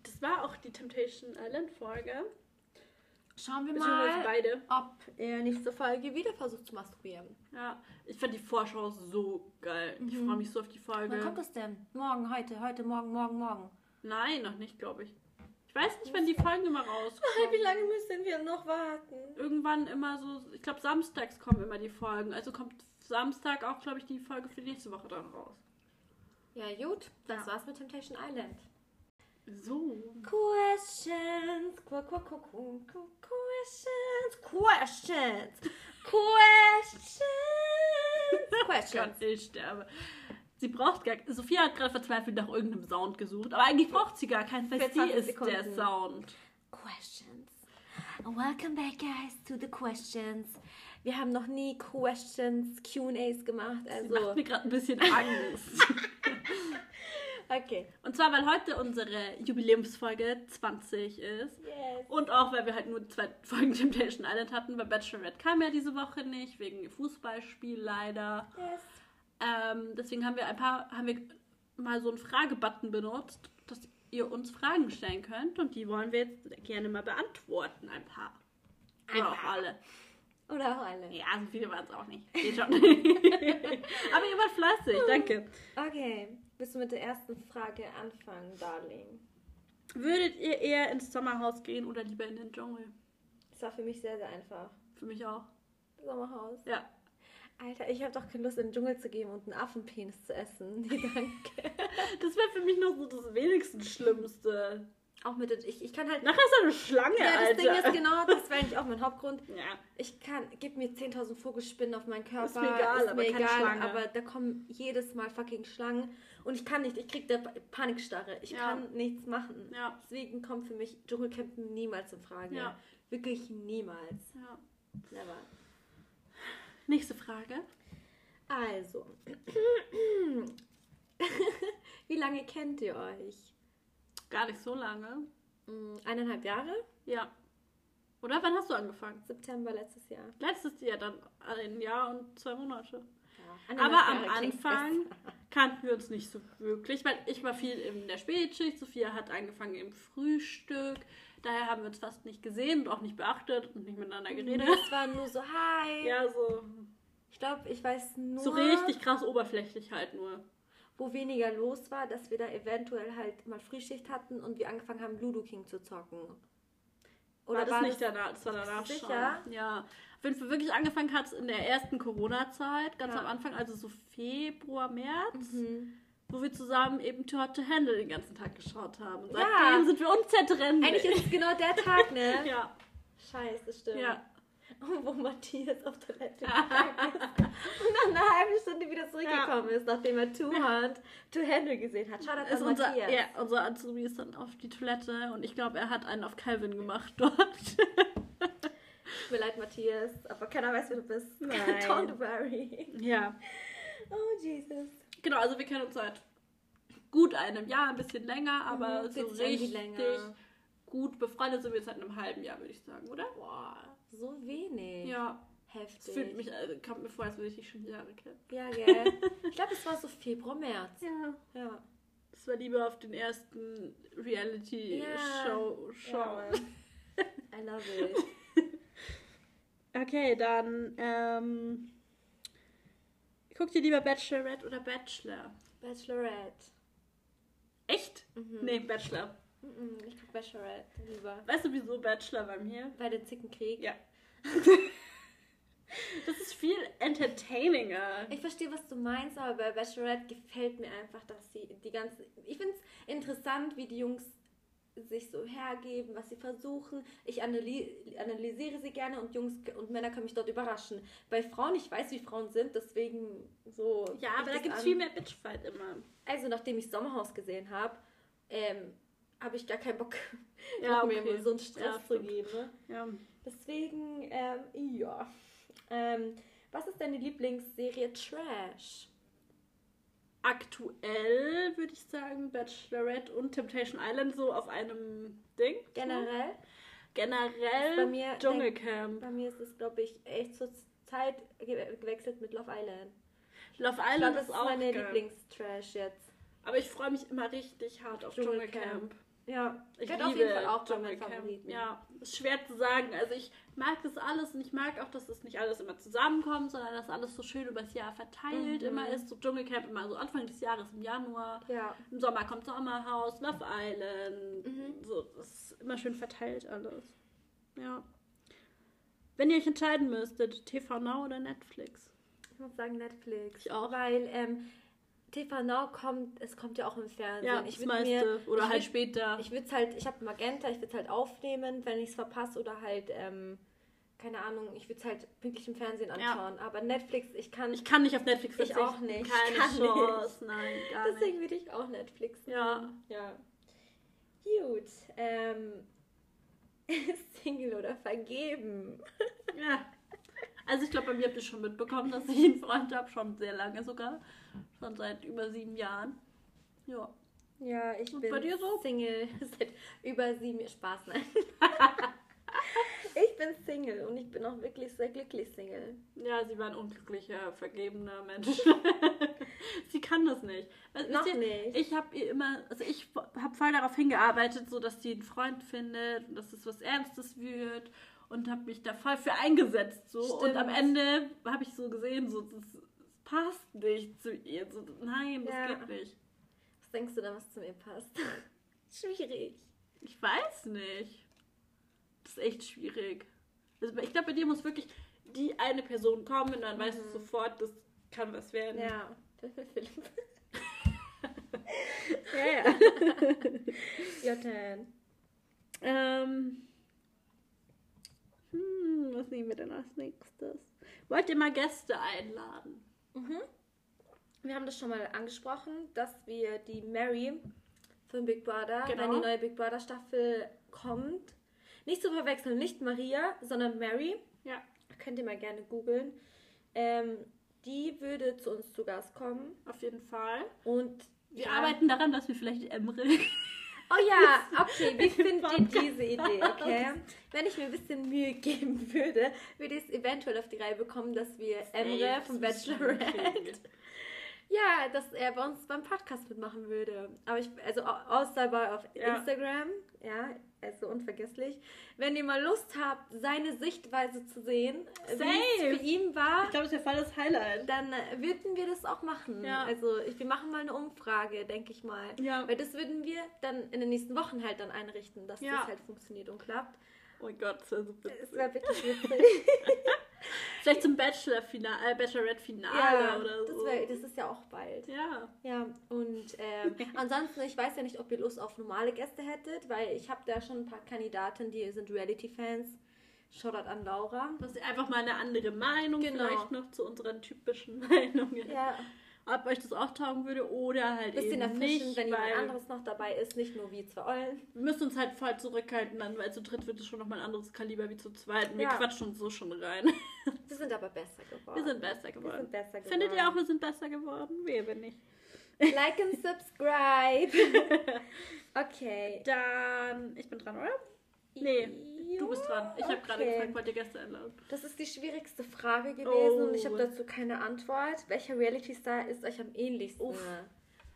Speaker 1: das war auch die Temptation Island Folge.
Speaker 2: Schauen wir mal,
Speaker 1: beide.
Speaker 2: ob er nächste Folge wieder versucht zu masturbieren.
Speaker 1: Ja, ich fand die Vorschau so geil. Ich
Speaker 2: Mhm.
Speaker 1: freue mich so auf die Folge.
Speaker 2: Wann kommt das denn? Morgen, heute, heute, morgen, morgen, morgen.
Speaker 1: Nein, noch nicht, glaube ich. Ich weiß nicht, wann die Folgen immer rauskommen.
Speaker 2: Wie lange müssen wir noch warten?
Speaker 1: Irgendwann immer so, ich glaube, samstags kommen immer die Folgen. Also kommt Samstag auch, glaube ich, die Folge für nächste Woche dann raus.
Speaker 2: Ja, gut. Das
Speaker 1: Ja.
Speaker 2: war's mit Temptation Island.
Speaker 1: So.
Speaker 2: Questions. Qu qu qu qu qu questions. Questions. Questions. Questions.
Speaker 1: Gott, ich sterbe. Sie braucht gar Sophia hat gerade verzweifelt nach irgendeinem Sound gesucht, aber eigentlich braucht sie gar keinen, weil
Speaker 2: Für
Speaker 1: sie
Speaker 2: 20
Speaker 1: ist der
Speaker 2: Sekunden.
Speaker 1: Sound.
Speaker 2: Questions. Welcome back, guys, to the questions. Wir haben noch nie Questions, QAs gemacht.
Speaker 1: Sie
Speaker 2: Also,
Speaker 1: macht mir gerade ein bisschen Angst.
Speaker 2: okay.
Speaker 1: Und zwar, weil heute unsere Jubiläumsfolge 20 ist.
Speaker 2: Yes.
Speaker 1: Und auch, weil wir halt nur zwei Folgen Temptation Island hatten, weil Bachelorette kam ja diese Woche nicht, wegen Fußballspiel leider.
Speaker 2: Yes.
Speaker 1: Ähm, deswegen haben wir ein paar, haben wir mal so einen Fragebutton benutzt, dass ihr uns Fragen stellen könnt und die wollen wir jetzt gerne mal beantworten, ein paar.
Speaker 2: Ein
Speaker 1: Oder auch
Speaker 2: paar.
Speaker 1: alle.
Speaker 2: Oder auch alle.
Speaker 1: Ja, so viele waren es auch nicht. Geht schon. Aber ihr wart fleißig, danke.
Speaker 2: Okay. Willst du mit der ersten Frage anfangen, Darling?
Speaker 1: Würdet ihr eher ins Sommerhaus gehen oder lieber in den Dschungel?
Speaker 2: Das war für mich sehr, sehr einfach.
Speaker 1: Für mich auch.
Speaker 2: Sommerhaus.
Speaker 1: Ja.
Speaker 2: Alter, ich habe doch keine Lust, in den Dschungel zu gehen und einen Affenpenis zu essen. Nee, danke.
Speaker 1: Das wäre für mich noch so das wenigstens Schlimmste.
Speaker 2: auch mit den, ich, ich kann halt.
Speaker 1: Nachher ist eine Schlange,
Speaker 2: ja, das
Speaker 1: Alter.
Speaker 2: Ding ist genau, das wäre eigentlich auch mein Hauptgrund.
Speaker 1: Ja.
Speaker 2: Ich kann, gib mir 10.000 Vogelspinnen auf meinen Körper.
Speaker 1: Ist mir egal, aber keine Schlange.
Speaker 2: aber da kommen jedes Mal fucking Schlangen und ich kann nicht, ich krieg da Pa- Panikstarre. Ich
Speaker 1: Ja.
Speaker 2: kann nichts machen.
Speaker 1: Ja.
Speaker 2: Deswegen kommt für mich Dschungelcampen niemals in Frage.
Speaker 1: Ja.
Speaker 2: Wirklich niemals.
Speaker 1: ja.
Speaker 2: Never.
Speaker 1: Nächste Frage.
Speaker 2: Also. Wie lange kennt ihr euch?
Speaker 1: Gar nicht so lange.
Speaker 2: Mm, Eineinhalb Jahre?
Speaker 1: Ja. Oder wann hast du angefangen?
Speaker 2: September letztes Jahr.
Speaker 1: Letztes Jahr dann ein Jahr und zwei Monate.
Speaker 2: Ja.
Speaker 1: Aber am
Speaker 2: Jahre
Speaker 1: Anfang kannten wir uns nicht so wirklich, weil ich war viel in der Spätschicht, Sophia hat angefangen im Frühstück. Daher haben wir uns fast nicht gesehen und auch nicht beachtet und nicht miteinander geredet.
Speaker 2: Es war nur so, hi.
Speaker 1: Ja, so,
Speaker 2: Ich glaube, ich weiß nur,
Speaker 1: so richtig krass oberflächlich halt nur.
Speaker 2: wo weniger los war, dass wir da eventuell halt mal Frühschicht hatten und wir angefangen haben, Ludo King zu zocken.
Speaker 1: Oder war das nicht danach? Das war danach
Speaker 2: Sicher?
Speaker 1: schon. Ja. Auf jeden Fall wirklich angefangen hat es in der ersten Corona-Zeit, ganz
Speaker 2: Ja.
Speaker 1: am Anfang, also so Februar, März,
Speaker 2: Mhm.
Speaker 1: Wo wir zusammen eben Too Hot to Handle den ganzen Tag geschaut haben. Und
Speaker 2: Ja.
Speaker 1: seitdem sind wir unzertrennlich.
Speaker 2: Eigentlich ist es genau der Tag, ne?
Speaker 1: ja,
Speaker 2: Scheiße, das stimmt.
Speaker 1: ja.
Speaker 2: wo Matthias auf Toilette gegangen ist und nach einer halben Stunde wieder zurückgekommen ist, nachdem er Two Hand, Two Handle gesehen hat. Shoutout
Speaker 1: Ist
Speaker 2: an
Speaker 1: unser,
Speaker 2: Matthias.
Speaker 1: ja, unser Azubi ist dann auf die Toilette und ich glaube, er hat einen auf Calvin gemacht dort.
Speaker 2: Tut mir leid, Matthias, aber keiner weiß, wer du bist.
Speaker 1: Nein.
Speaker 2: Don't worry.
Speaker 1: ja.
Speaker 2: Oh, Jesus.
Speaker 1: Genau, also wir kennen uns seit gut einem Jahr, ein bisschen länger, aber
Speaker 2: Mhm,
Speaker 1: so richtig
Speaker 2: länger.
Speaker 1: gut befreundet sind wir seit einem halben Jahr, würde ich sagen, oder?
Speaker 2: Boah, so wenig.
Speaker 1: Ja,
Speaker 2: Heftig.
Speaker 1: es fühlt mich, also, kommt mir vor, als würde ich dich schon Jahre kennen.
Speaker 2: Ja, gell. Ich glaube, es war so Februar, März.
Speaker 1: Ja.
Speaker 2: Ja.
Speaker 1: Das war lieber auf den ersten Reality-Show.
Speaker 2: Ja,
Speaker 1: Show.
Speaker 2: Mann. I love it.
Speaker 1: Okay, dann ähm, guck dir lieber Bachelorette oder Bachelor.
Speaker 2: Bachelorette.
Speaker 1: Echt?
Speaker 2: Mhm.
Speaker 1: Nee, Bachelor.
Speaker 2: Mhm, Ich guck Bachelorette lieber.
Speaker 1: Weißt du, wieso Bachelor bei mir?
Speaker 2: Bei den Zickenkrieg.
Speaker 1: Ja. das ist viel entertaininger.
Speaker 2: Ich verstehe, was du meinst, aber bei Bachelorette gefällt mir einfach, dass sie die ganzen. Ich finde es interessant, wie die Jungs sich so hergeben, was sie versuchen. Ich analy analysiere sie gerne und Jungs und Männer können mich dort überraschen. Bei Frauen, ich weiß, wie Frauen sind, deswegen so.
Speaker 1: Ja, aber da gibt es viel mehr Bitchfight immer.
Speaker 2: Also, nachdem ich Sommerhaus gesehen habe, ähm, habe ich gar keinen Bock,
Speaker 1: Ja,
Speaker 2: noch mir
Speaker 1: okay.
Speaker 2: so einen Stress
Speaker 1: Ja,
Speaker 2: zu geben.
Speaker 1: Ja.
Speaker 2: Deswegen, ähm, ja. Ähm, was ist deine Lieblingsserie Trash?
Speaker 1: Aktuell würde ich sagen Bachelorette und Temptation Island so auf einem Ding.
Speaker 2: Generell?
Speaker 1: Generell
Speaker 2: Bei mir-
Speaker 1: Dschungelcamp.
Speaker 2: Bei mir ist es, glaube ich, echt zur Zeit ge gewechselt mit Love Island.
Speaker 1: Love Island
Speaker 2: das
Speaker 1: ist
Speaker 2: ist
Speaker 1: auch
Speaker 2: meine. Lieblingstrash jetzt.
Speaker 1: Aber ich freue mich immer richtig hart auf
Speaker 2: Dschungelcamp.
Speaker 1: Dschungelcamp.
Speaker 2: Ja,
Speaker 1: Ich liebe
Speaker 2: auf jeden Fall auch meinen
Speaker 1: Dschungelcamp.
Speaker 2: Favoriten.
Speaker 1: Ja, ist schwer zu sagen. Also ich mag das alles und ich mag auch, dass das nicht alles immer zusammenkommt, sondern dass alles so schön übers Jahr verteilt
Speaker 2: Mhm.
Speaker 1: immer ist. So Dschungelcamp immer so Anfang des Jahres im Januar.
Speaker 2: Ja.
Speaker 1: Im Sommer kommt Sommerhaus, Love Island.
Speaker 2: Mhm.
Speaker 1: So, das ist immer schön verteilt alles. Ja. Wenn ihr euch entscheiden müsstet, TV Now oder Netflix?
Speaker 2: Ich muss sagen Netflix.
Speaker 1: Ich auch.
Speaker 2: Weil ähm, TV Now kommt, es kommt ja auch im Fernsehen.
Speaker 1: Ja,
Speaker 2: ich
Speaker 1: das meiste. oder
Speaker 2: ich
Speaker 1: halt
Speaker 2: würd-
Speaker 1: später.
Speaker 2: Ich würde es halt, ich habe Magenta, ich würde es halt aufnehmen, wenn ich es verpasse oder halt, ähm, keine Ahnung, ich würde es halt pünktlich im Fernsehen
Speaker 1: Ja.
Speaker 2: anschauen. Aber Netflix, ich kann,
Speaker 1: ich kann nicht auf Netflix
Speaker 2: Ich
Speaker 1: verzichten.
Speaker 2: auch nicht.
Speaker 1: Keine
Speaker 2: Kann
Speaker 1: Chance. Nein, gar nicht.
Speaker 2: deswegen würde ich auch Netflix
Speaker 1: Ja.
Speaker 2: Ja. Gut. Ähm, Single oder vergeben?
Speaker 1: Ja. Also ich glaube, bei mir habt ihr schon mitbekommen, dass ich einen Freund habe, schon sehr lange sogar. Schon seit über sieben Jahren. Ja.
Speaker 2: Ja, ich
Speaker 1: Und
Speaker 2: bin
Speaker 1: bei dir so?
Speaker 2: Single seit über sieben Jahren. Spaß, nein. ich bin Single und ich bin auch wirklich sehr glücklich Single.
Speaker 1: Ja, sie war ein unglücklicher, vergebener Mensch. sie kann das nicht. Weil,
Speaker 2: Noch
Speaker 1: ihr,
Speaker 2: nicht.
Speaker 1: Ich habe ihr immer, also ich habe voll darauf hingearbeitet, so dass sie einen Freund findet und dass es was Ernstes wird und habe mich da voll für eingesetzt so und
Speaker 2: Stimmt.
Speaker 1: am Ende habe ich so gesehen, so das, passt nicht zu ihr, so nein, das
Speaker 2: Ja.
Speaker 1: geht nicht.
Speaker 2: Was denkst du da, was zu mir passt? Schwierig.
Speaker 1: Ich weiß nicht. Das ist echt schwierig. Also ich glaube, bei dir muss wirklich die eine Person kommen und dann weißt du sofort, das kann was werden.
Speaker 2: Ja, das ist Philipp.
Speaker 1: ja. ja.
Speaker 2: Jotten.
Speaker 1: ähm. Hm, was nehmen wir denn als nächstes? Wollt ihr mal Gäste einladen?
Speaker 2: Mhm. Wir haben das schon mal angesprochen, dass wir die Mary von Big Brother,
Speaker 1: Genau.
Speaker 2: wenn die neue Big Brother Staffel kommt, nicht zu verwechseln, nicht Maria, sondern Mary.
Speaker 1: Ja.
Speaker 2: Könnt ihr mal gerne googeln. Ähm, die würde zu uns zu Gast kommen
Speaker 1: Auf jeden Fall.
Speaker 2: und
Speaker 1: Wir
Speaker 2: ja.
Speaker 1: arbeiten daran, dass wir vielleicht Emre.
Speaker 2: Oh ja, okay, wie findet ihr diese Idee, okay? Wenn ich mir ein bisschen Mühe geben würde, würde ich es eventuell auf die Reihe bekommen, dass wir Emre vom Bachelorette Ja, dass er bei uns beim Podcast mitmachen würde. Aber ich, also au- außer bei auf
Speaker 1: Ja.
Speaker 2: Instagram, ja, also unvergesslich. Wenn ihr mal Lust habt, seine Sichtweise zu sehen, wie es für ihn war,
Speaker 1: Ich glaube, das voll das Highlight.
Speaker 2: dann äh, würden wir das auch machen.
Speaker 1: Ja.
Speaker 2: Also ich, wir machen mal eine Umfrage, denke ich mal.
Speaker 1: Ja.
Speaker 2: Weil das würden wir dann in den nächsten Wochen halt dann einrichten, dass
Speaker 1: Ja.
Speaker 2: das halt funktioniert und klappt.
Speaker 1: Oh mein Gott, das wäre super.
Speaker 2: Es wäre wirklich witzig.
Speaker 1: Vielleicht zum Bachelor-Finale, äh, Bachelorette-Finale
Speaker 2: ja,
Speaker 1: oder so.
Speaker 2: das, wär, das ist ja auch bald.
Speaker 1: ja.
Speaker 2: Ja, und ähm, ansonsten, ich weiß ja nicht, ob ihr Lust auf normale Gäste hättet, weil ich habe da schon ein paar Kandidaten, die sind Reality-Fans. Shoutout an Laura.
Speaker 1: Das ist einfach mal eine andere Meinung,
Speaker 2: Genau.
Speaker 1: vielleicht noch zu unseren typischen Meinungen.
Speaker 2: Ja,
Speaker 1: Ob euch das auch taugen würde oder halt
Speaker 2: bisschen
Speaker 1: eben
Speaker 2: erfrischen,
Speaker 1: nicht,
Speaker 2: wenn jemand anderes noch dabei ist, nicht nur wir zwei Eulen.
Speaker 1: wir müssen uns halt voll zurückhalten, dann, weil zu dritt wird es schon nochmal ein anderes Kaliber wie zu zweit. Und Wir
Speaker 2: Ja.
Speaker 1: quatschen uns so schon rein.
Speaker 2: Wir sind aber besser geworden.
Speaker 1: Wir sind besser
Speaker 2: Wir
Speaker 1: geworden.
Speaker 2: sind besser geworden.
Speaker 1: Findet ihr auch, wir sind besser geworden? Wir bin nicht.
Speaker 2: Like and subscribe. okay.
Speaker 1: Dann, ich bin dran, oder? Nee, du bist dran. Ich habe gerade
Speaker 2: okay.
Speaker 1: gefragt, wollt ihr Gäste einladen?
Speaker 2: Das ist die schwierigste Frage gewesen
Speaker 1: Oh.
Speaker 2: und ich habe dazu keine Antwort. Welcher Reality-Star ist euch am ähnlichsten?
Speaker 1: Uff.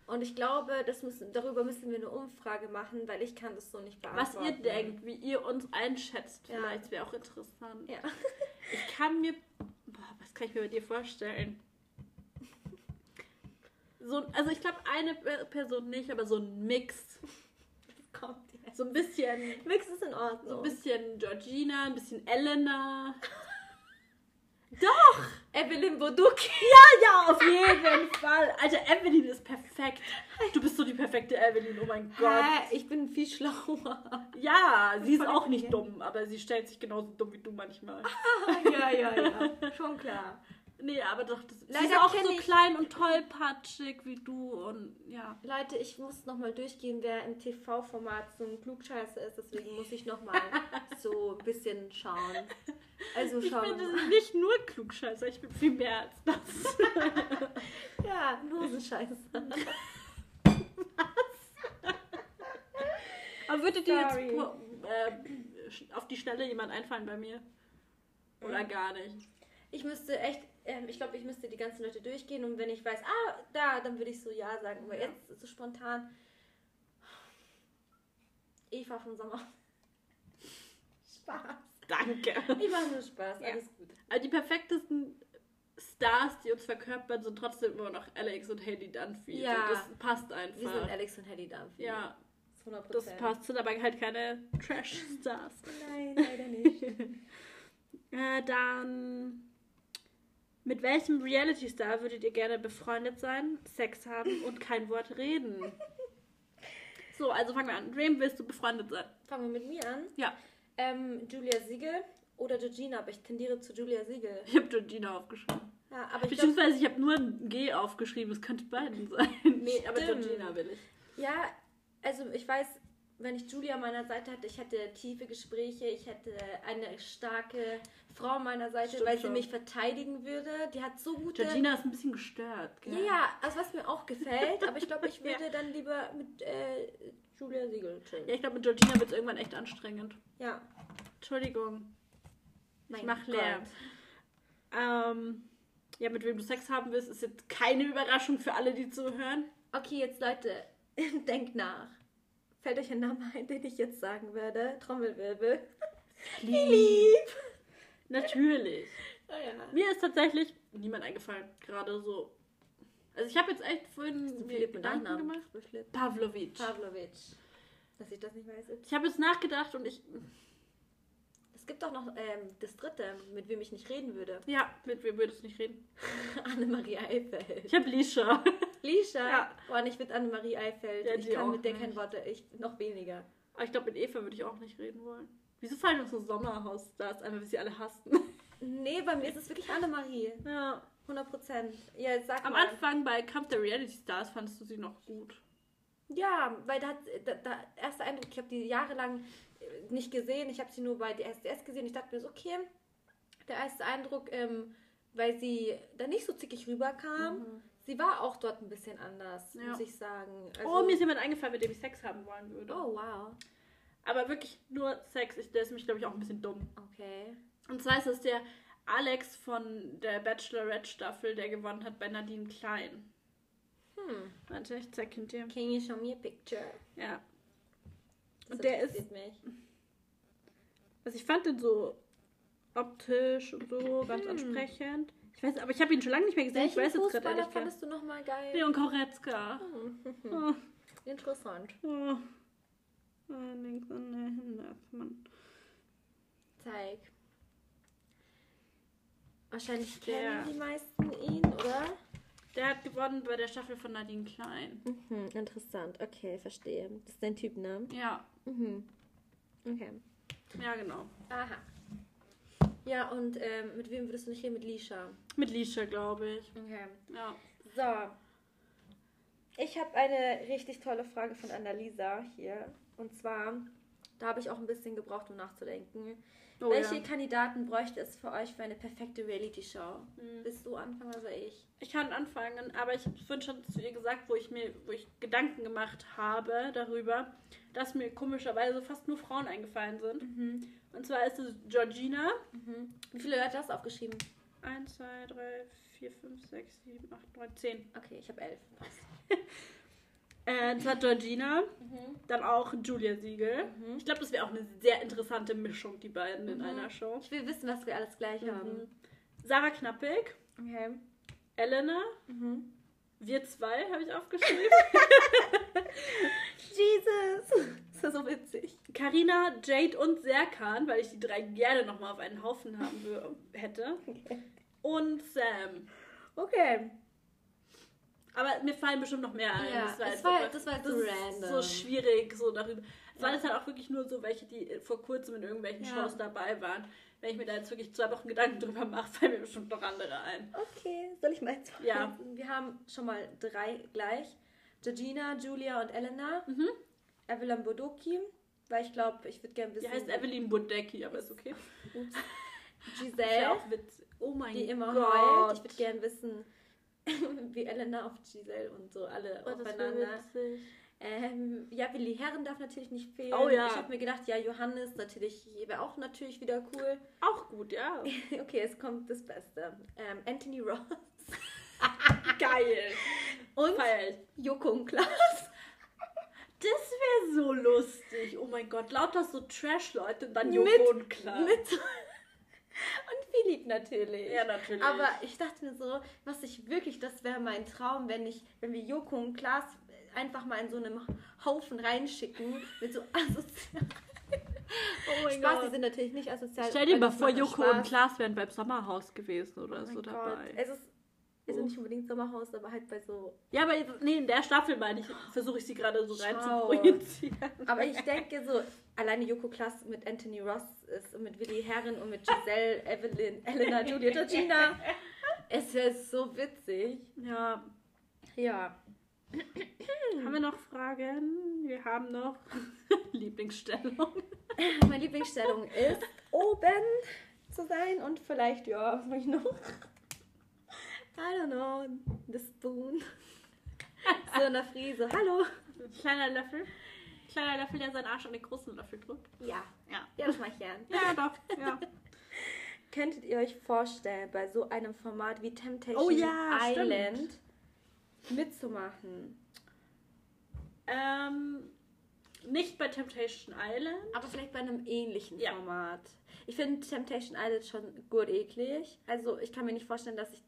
Speaker 2: Und ich glaube, das müssen, darüber müssen wir eine Umfrage machen, weil ich kann das so nicht
Speaker 1: Was
Speaker 2: beantworten.
Speaker 1: ihr denkt, wie ihr uns einschätzt,
Speaker 2: Ja.
Speaker 1: vielleicht wäre auch interessant.
Speaker 2: Ja.
Speaker 1: Ich kann mir. Boah, was kann ich mir bei dir vorstellen? So, also ich glaube eine Pe- Person nicht, aber so ein Mix.
Speaker 2: Kommt jetzt.
Speaker 1: So ein bisschen.
Speaker 2: Mix ist in Ordnung.
Speaker 1: So ein bisschen Georgina, ein bisschen Elena.
Speaker 2: Evelyn Boduki.
Speaker 1: Ja, ja, auf jeden Fall. Alter, Evelyn ist perfekt. Du bist so die perfekte Evelyn, oh mein Gott.
Speaker 2: Hä? Ich bin viel schlauer.
Speaker 1: Ja, sie ist auch nicht dumm, aber sie stellt sich genauso dumm wie du manchmal.
Speaker 2: ja, ja, ja. Schon klar.
Speaker 1: Nee, aber doch, das, sie
Speaker 2: Leider
Speaker 1: ist auch so
Speaker 2: ich-
Speaker 1: klein und tollpatschig wie du und ja.
Speaker 2: Leute, ich muss nochmal durchgehen, wer im TV-Format so ein Klugscheißer ist. Deswegen muss ich nochmal so ein bisschen schauen. Also
Speaker 1: Ich
Speaker 2: schauen
Speaker 1: bin
Speaker 2: wir mal.
Speaker 1: nicht nur klugscheißer, ich bin viel mehr als das.
Speaker 2: Ja, Hosenscheißer.
Speaker 1: Aber würde dir jetzt äh, auf die Schnelle jemand einfallen bei mir? Oder gar nicht?
Speaker 2: Ich müsste echt, ähm, ich glaube, ich müsste die ganzen Leute durchgehen und wenn ich weiß, ah, da, dann würde ich so Ja sagen. Aber
Speaker 1: Ja.
Speaker 2: jetzt so spontan. Eva vom Sommer. Spaß.
Speaker 1: Danke.
Speaker 2: Ich mache nur Spaß,
Speaker 1: Ja.
Speaker 2: alles gut.
Speaker 1: Also die perfektesten Stars, die uns verkörpern, sind trotzdem immer noch Alex und Haley Dunphy.
Speaker 2: Ja.
Speaker 1: Und das passt einfach.
Speaker 2: Wir sind Alex und Helly Dunphy.
Speaker 1: ja,
Speaker 2: 100%.
Speaker 1: das passt. Sind aber halt keine Trash-Stars.
Speaker 2: Nein, leider nicht.
Speaker 1: Äh, dann. Mit welchem Reality-Star würdet ihr gerne befreundet sein, Sex haben und kein Wort reden? So, also fangen wir an. Mit wem willst du befreundet sein?
Speaker 2: Fangen wir mit mir an.
Speaker 1: Ja,
Speaker 2: Ähm, Julia Siegel oder Georgina, aber ich tendiere zu Julia Siegel.
Speaker 1: ich habe Georgina aufgeschrieben.
Speaker 2: Ja, aber ich
Speaker 1: Beziehungsweise ich habe nur ein G aufgeschrieben, es könnte beiden sein. Nee, aber. Georgina will ich.
Speaker 2: ja, also ich weiß, wenn ich Julia an meiner Seite hatte, ich hätte tiefe Gespräche, ich hätte eine starke Frau an meiner Seite,
Speaker 1: Stimmt
Speaker 2: weil sie
Speaker 1: schon.
Speaker 2: mich verteidigen würde. Die hat so gute...
Speaker 1: Georgina ist ein bisschen gestört. Gell?
Speaker 2: Ja, ja, also was mir auch gefällt, aber ich glaube, ich
Speaker 1: Ja.
Speaker 2: würde dann lieber mit äh, Julia Siegel chillen.
Speaker 1: Ja, ich glaube, mit Georgina wird es irgendwann echt anstrengend.
Speaker 2: Ja.
Speaker 1: Entschuldigung.
Speaker 2: Mein
Speaker 1: ich mach
Speaker 2: Gott.
Speaker 1: Lärm. Ähm, ja, mit wem du Sex haben willst, ist jetzt keine Überraschung für alle, die zuhören.
Speaker 2: Okay, jetzt Leute, denkt nach. Fällt euch ein Name ein, den ich jetzt sagen würde? Trommelwirbel.
Speaker 1: Lieb. Natürlich.
Speaker 2: Oh ja.
Speaker 1: Mir ist tatsächlich niemand eingefallen, gerade so. Also ich habe jetzt echt vorhin mir Gedanken
Speaker 2: Nachnamen.
Speaker 1: gemacht. Pavlovic.
Speaker 2: Pavlovic. Dass ich das nicht weiß.
Speaker 1: Ich habe jetzt nachgedacht und ich,
Speaker 2: Es gibt auch noch ähm, das dritte, mit wem ich nicht reden würde.
Speaker 1: ja, mit wem würdest du nicht reden?
Speaker 2: Annemarie Eifeld.
Speaker 1: Ich habe Lisha.
Speaker 2: Lisha.
Speaker 1: Ja.
Speaker 2: Boah, nicht mit Annemarie Eifeld.
Speaker 1: Ja,
Speaker 2: ich kann mit der
Speaker 1: nicht.
Speaker 2: kein Wort, ich noch weniger.
Speaker 1: Aber ich glaube, mit Eva würde ich auch nicht reden wollen. Wieso fallen uns so Sommerhaus-Stars ein, weil wir sie alle hassen?
Speaker 2: Nee, bei mir ist es wirklich Annemarie.
Speaker 1: Ja.
Speaker 2: 100 Prozent. Ja, sag
Speaker 1: Am
Speaker 2: mal.
Speaker 1: Anfang bei Kampf der Reality Stars fandest du sie noch gut.
Speaker 2: Ja, weil da da, da erster Eindruck, ich habe die jahrelang äh, nicht gesehen. Ich habe sie nur bei DSDS gesehen. Ich dachte mir so, okay, der erste Eindruck, ähm, weil sie da nicht so zickig rüberkam. Sie war auch dort ein bisschen anders,
Speaker 1: Ja.
Speaker 2: muss ich sagen.
Speaker 1: oh, mir ist jemand eingefallen, mit dem ich Sex haben wollen würde.
Speaker 2: oh, wow.
Speaker 1: Aber wirklich nur Sex. Ich, der ist mich, glaube ich, auch ein bisschen dumm.
Speaker 2: Okay.
Speaker 1: Und zwar ist es der Alex von der Bachelorette-Staffel, der gewonnen hat bei Nadine Klein.
Speaker 2: Hm.
Speaker 1: Warte, ich zeig ihn dir.
Speaker 2: Can you show me a picture?
Speaker 1: Ja. Und der ist-
Speaker 2: mich.
Speaker 1: Also ich fand den so optisch und so ganz
Speaker 2: Hm.
Speaker 1: ansprechend. Ich weiß, aber ich habe ihn schon lange nicht mehr gesehen.
Speaker 2: Welchen
Speaker 1: ich weiß jetzt gerade
Speaker 2: Fußballer
Speaker 1: ehrlich gar
Speaker 2: fandest du nochmal geil?
Speaker 1: Leon Koretzka.
Speaker 2: Hm.
Speaker 1: Oh,
Speaker 2: Interessant.
Speaker 1: oh. Ah, links an der Hintermann.
Speaker 2: Zeig. Wahrscheinlich
Speaker 1: Der-
Speaker 2: kennen die meisten ihn, oder?
Speaker 1: Der hat gewonnen bei der Staffel von Nadine Klein.
Speaker 2: Mhm, interessant. Okay, verstehe. Das ist dein Typ, ne?
Speaker 1: Ja,
Speaker 2: Mhm. Okay.
Speaker 1: ja genau.
Speaker 2: Aha. Ja, und ähm, mit wem würdest du nicht reden? Mit Lisha.
Speaker 1: Mit Lisha, glaube ich.
Speaker 2: Okay.
Speaker 1: Ja.
Speaker 2: So. Ich habe eine richtig tolle Frage von Annalisa hier. Und zwar, da habe ich auch ein bisschen gebraucht, um nachzudenken.
Speaker 1: Oh,
Speaker 2: Welche
Speaker 1: ja.
Speaker 2: Kandidaten bräuchte es für euch für eine perfekte Reality-Show?
Speaker 1: Mhm.
Speaker 2: Bist du anfangen oder soll ich?
Speaker 1: Ich kann anfangen, aber ich habe vorhin schon zu ihr gesagt, wo ich mir, wo ich Gedanken gemacht habe darüber, dass mir komischerweise fast nur Frauen eingefallen sind. Und zwar ist es Georgina.
Speaker 2: Mhm. Wie viele Leute hast du aufgeschrieben?
Speaker 1: 1, 2, 3, 4, 5, 6, 7, 8, 9, 10.
Speaker 2: Okay, ich habe elf. Passt.
Speaker 1: Äh, und zwar Georgina,
Speaker 2: Mhm.
Speaker 1: dann auch Julia Siegel. Ich glaube, das wäre auch eine sehr interessante Mischung, die beiden in
Speaker 2: Mhm.
Speaker 1: einer Show.
Speaker 2: Ich will wissen, was wir alles gleich haben.
Speaker 1: Mhm. Sarah Knappig,
Speaker 2: Okay.
Speaker 1: Elena,
Speaker 2: Mhm.
Speaker 1: wir zwei habe ich aufgeschrieben.
Speaker 2: Jesus! Das ist so witzig.
Speaker 1: Karina, Jade und Serkan, weil ich die drei gerne nochmal auf einen Haufen haben hätte. Und Sam.
Speaker 2: Okay.
Speaker 1: Aber mir fallen bestimmt noch mehr ein.
Speaker 2: Ja,
Speaker 1: das war,
Speaker 2: es
Speaker 1: jetzt
Speaker 2: war- das war
Speaker 1: das
Speaker 2: so random.
Speaker 1: so schwierig, so darüber. Es waren jetzt halt auch wirklich nur so welche, die vor kurzem in irgendwelchen
Speaker 2: Ja.
Speaker 1: Shows dabei waren. Wenn ich mir da jetzt wirklich zwei Wochen Gedanken drüber mache, fallen mir bestimmt noch andere ein.
Speaker 2: Okay, soll ich mal jetzt
Speaker 1: Ja.
Speaker 2: Wir haben schon mal drei gleich. Georgina, Julia und Elena.
Speaker 1: Mhm.
Speaker 2: Evelyn Bodoki, weil ich glaube, ich würde gerne wissen.
Speaker 1: Die heißt Evelyn Budecki, aber ist okay.
Speaker 2: Ups.
Speaker 1: Ist ja
Speaker 2: Giselle,
Speaker 1: auch witzig. Oh mein
Speaker 2: die immer
Speaker 1: Gott.
Speaker 2: heult. Ich würde gerne wissen, wie Elena auf Giselle und so alle
Speaker 1: Oh,
Speaker 2: aufeinander. Ähm, ja, Willi Herren darf natürlich nicht fehlen.
Speaker 1: Oh ja.
Speaker 2: Ich habe mir gedacht, ja, Johannes natürlich wäre auch natürlich wieder cool.
Speaker 1: Auch gut, ja.
Speaker 2: Okay, es kommt das Beste. Ähm, Anthony Ross
Speaker 1: Geil.
Speaker 2: und
Speaker 1: Feier.
Speaker 2: Joko und Klaas.
Speaker 1: Das wäre so lustig. Oh mein Gott, lauter so Trash-Leute und dann
Speaker 2: Mit-
Speaker 1: Joko und Klaas.
Speaker 2: Mit und Philipp natürlich.
Speaker 1: Ja, natürlich.
Speaker 2: Aber ich dachte mir so, was ich wirklich, das wäre mein Traum, wenn ich, wenn wir Joko und Klaas einfach mal in so einem Haufen reinschicken mit so asozial.
Speaker 1: oh mein
Speaker 2: Spaß, die sind natürlich nicht asozial.
Speaker 1: Stell dir
Speaker 2: weil
Speaker 1: mal vor, Joko
Speaker 2: Spaß.
Speaker 1: und Klaas wären beim Sommerhaus gewesen oder
Speaker 2: Oh
Speaker 1: so
Speaker 2: mein
Speaker 1: dabei.
Speaker 2: Also nicht unbedingt Sommerhaus, aber halt bei so.
Speaker 1: Ja, aber nee, in der Staffel meine ich, versuche ich sie gerade so rein zu
Speaker 2: Schau.
Speaker 1: projizieren.
Speaker 2: Aber ich denke so, alleine Joko Klaas mit Anthony Ross ist und mit Willi Herren und mit Giselle, Evelyn, Elena, Julia, Georgina. Es ist so witzig.
Speaker 1: Ja,
Speaker 2: Ja.
Speaker 1: haben wir noch Fragen? Wir haben noch Lieblingsstellung.
Speaker 2: Meine Lieblingsstellung ist, oben zu sein und vielleicht, ja, was mache ich noch? I don't know, the spoon. So in der Friese. Hallo.
Speaker 1: Kleiner Löffel. Kleiner Löffel, der seinen Arsch an den großen Löffel drückt.
Speaker 2: Ja.
Speaker 1: Ja.
Speaker 2: Ja, das mache ich gern.
Speaker 1: Ja, doch. Ja.
Speaker 2: Könntet ihr euch vorstellen, bei so einem Format wie Temptation
Speaker 1: Oh ja,
Speaker 2: Island mitzumachen?
Speaker 1: ähm, nicht bei Temptation Island.
Speaker 2: Aber vielleicht bei einem ähnlichen
Speaker 1: Ja.
Speaker 2: Format. Ich finde Temptation Island schon gut eklig. Also ich kann mir nicht vorstellen, dass ich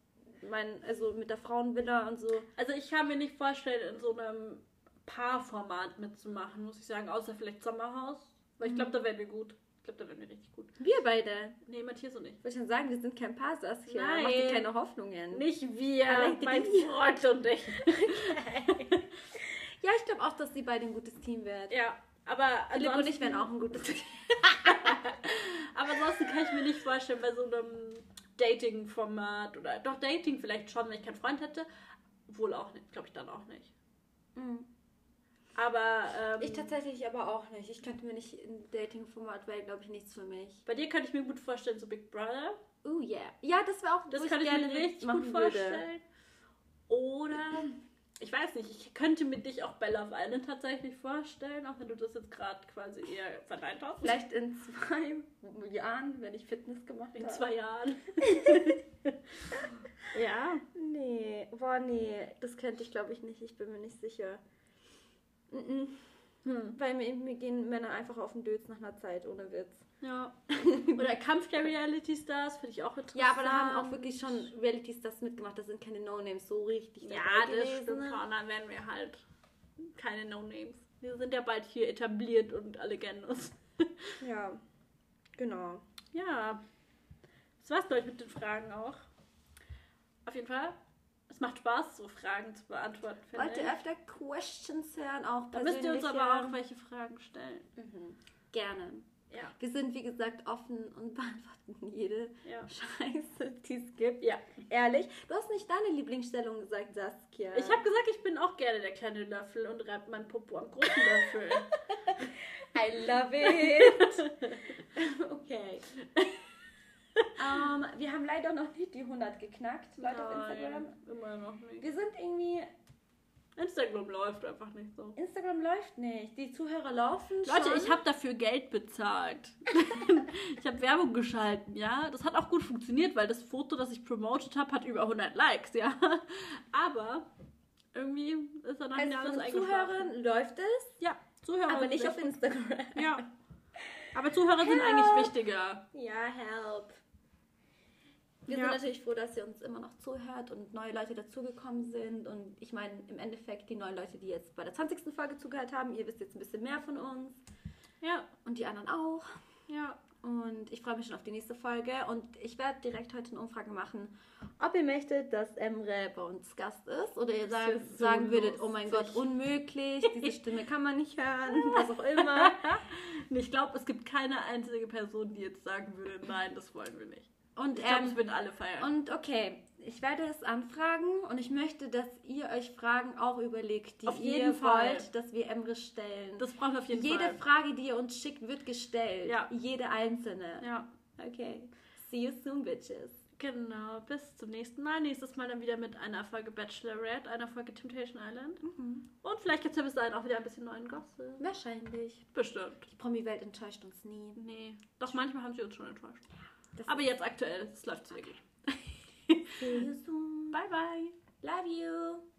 Speaker 2: mein, also mit der Frauenvilla und so.
Speaker 1: Also ich kann mir nicht vorstellen, in so einem Paarformat mitzumachen, muss ich sagen, außer vielleicht Sommerhaus. Weil ich glaube, da wären wir gut. Ich glaube, da wären wir richtig gut.
Speaker 2: Wir beide.
Speaker 1: Nee, Matthias und ich.
Speaker 2: Ich wollte schon sagen, wir sind kein Paar, Saskia.
Speaker 1: Nein.
Speaker 2: Mach dir keine Hoffnungen.
Speaker 1: Nicht wir,
Speaker 2: Allein
Speaker 1: mein
Speaker 2: die-
Speaker 1: Freund und ich.
Speaker 2: Ja, ich glaube auch, dass die beide ein gutes Team werden.
Speaker 1: Ja, aber
Speaker 2: Philipp und ich wären auch ein gutes Team.
Speaker 1: Aber ansonsten kann ich mir nicht vorstellen, bei so einem Dating-Format oder doch Dating vielleicht schon, wenn ich keinen Freund hätte. Wohl auch nicht, glaube ich dann auch nicht. Aber ähm,
Speaker 2: Ich tatsächlich aber auch nicht. Ich könnte mir nicht ein Dating-Format, wäre, glaube ich, nichts für mich.
Speaker 1: bei dir könnte ich mir gut vorstellen, so Big Brother.
Speaker 2: Oh yeah. Ja, das wäre auch,
Speaker 1: Das kann ich
Speaker 2: gerne
Speaker 1: mir richtig gut
Speaker 2: würde.
Speaker 1: vorstellen. Oder, ich weiß nicht, ich könnte mir dich auch bei Love Island tatsächlich vorstellen, auch wenn du das jetzt gerade quasi eher verneint hast.
Speaker 2: Vielleicht in zwei Jahren, wenn ich Fitness gemacht
Speaker 1: in
Speaker 2: habe.
Speaker 1: zwei Jahren. ja.
Speaker 2: Nee, boah, nee, das könnte ich glaube ich nicht. Ich bin mir nicht sicher. Mm-mm.
Speaker 1: Hm.
Speaker 2: Weil mir, mir gehen Männer einfach auf den Dötz nach einer Zeit, ohne Witz.
Speaker 1: Ja. Oder Kampf der Reality Stars, finde ich auch interessant.
Speaker 2: Ja, aber da haben auch wirklich schon Realities mitgemacht. Das sind keine No-Names so richtig
Speaker 1: Ja, das
Speaker 2: gewesen.
Speaker 1: stimmt schon. Dann werden wir halt keine No-Names. Wir sind ja bald hier etabliert und alle kennen uns.
Speaker 2: Ja, genau.
Speaker 1: Ja. Das war's, glaube ich, mit den Fragen auch. Auf jeden Fall. Es macht Spaß, so Fragen zu beantworten,
Speaker 2: Wollt ihr öfter Questions hören? Auch
Speaker 1: Da müsst ihr uns aber auch welche Fragen stellen.
Speaker 2: Mhm. Gerne.
Speaker 1: Ja.
Speaker 2: Wir sind, wie gesagt, offen und beantworten jede
Speaker 1: Ja.
Speaker 2: Scheiße, die es gibt.
Speaker 1: Ja.
Speaker 2: Ehrlich. Du hast nicht deine Lieblingsstellung gesagt, Saskia.
Speaker 1: Ich habe gesagt, ich bin auch gerne der kleine Löffel und reibe mein Popo am großen Löffel.
Speaker 2: I love it. okay. Ähm, wir haben leider noch nicht die 100 geknackt, Leute auf Instagram.
Speaker 1: Nein, immer noch nicht.
Speaker 2: Wir sind irgendwie,
Speaker 1: Instagram läuft einfach nicht so.
Speaker 2: Instagram läuft nicht. Die Zuhörer laufen
Speaker 1: Leute,
Speaker 2: schon.
Speaker 1: ich habe dafür Geld bezahlt. ich habe Werbung geschalten, ja. Das hat auch gut funktioniert, weil das Foto, das ich promoted habe, hat über 100 Likes, ja. Aber irgendwie ist dann
Speaker 2: also
Speaker 1: alles
Speaker 2: von
Speaker 1: eingeschlafen.
Speaker 2: Zuhörern läuft es,
Speaker 1: Ja, Zuhörer.
Speaker 2: aber nicht
Speaker 1: sind
Speaker 2: auf Instagram.
Speaker 1: Ja. Aber Zuhörer sind
Speaker 2: Help.
Speaker 1: eigentlich wichtiger.
Speaker 2: Ja, help. Wir
Speaker 1: Ja.
Speaker 2: sind natürlich froh, dass ihr uns immer noch zuhört und neue Leute dazugekommen sind. Und ich meine, im Endeffekt die neuen Leute, die jetzt bei der 20. Folge zugehört haben, ihr wisst jetzt ein bisschen mehr von uns.
Speaker 1: Ja,
Speaker 2: Und die anderen auch.
Speaker 1: ja.
Speaker 2: Und ich freue mich schon auf die nächste Folge. Und ich werde direkt heute eine Umfrage machen, ob ihr möchtet, dass Emre bei uns Gast ist. Oder ihr sagen,
Speaker 1: so
Speaker 2: sagen würdet, oh mein. Gott, unmöglich, diese Stimme kann man nicht hören, was auch immer.
Speaker 1: Ich glaube, es gibt keine einzige Person, die jetzt sagen würde, nein, das wollen wir nicht.
Speaker 2: Und,
Speaker 1: Ich glaube,
Speaker 2: ähm,
Speaker 1: es würden alle feiern.
Speaker 2: Und okay, ich werde es anfragen und ich möchte, dass ihr euch Fragen auch überlegt, die
Speaker 1: Auf
Speaker 2: ihr
Speaker 1: jeden Fall.
Speaker 2: wollt, dass wir Emre stellen.
Speaker 1: das brauchen wir auf jeden
Speaker 2: Jede
Speaker 1: Fall.
Speaker 2: Frage, die ihr uns schickt, wird gestellt.
Speaker 1: Ja.
Speaker 2: Jede einzelne.
Speaker 1: Ja,
Speaker 2: Okay. See you soon, bitches.
Speaker 1: genau. Bis zum nächsten Mal. Nächstes Mal dann wieder mit einer Folge Bachelorette, einer Folge Temptation Island. Und vielleicht gibt es ja bis dahin auch wieder ein bisschen neuen Gossip.
Speaker 2: Wahrscheinlich.
Speaker 1: Bestimmt.
Speaker 2: Die Promi-Welt enttäuscht uns nie.
Speaker 1: Nee. Doch manchmal haben sie uns schon enttäuscht.
Speaker 2: Das
Speaker 1: Aber jetzt aktuell, es läuft sehr gut.
Speaker 2: See you soon.
Speaker 1: Bye, bye.
Speaker 2: Love you.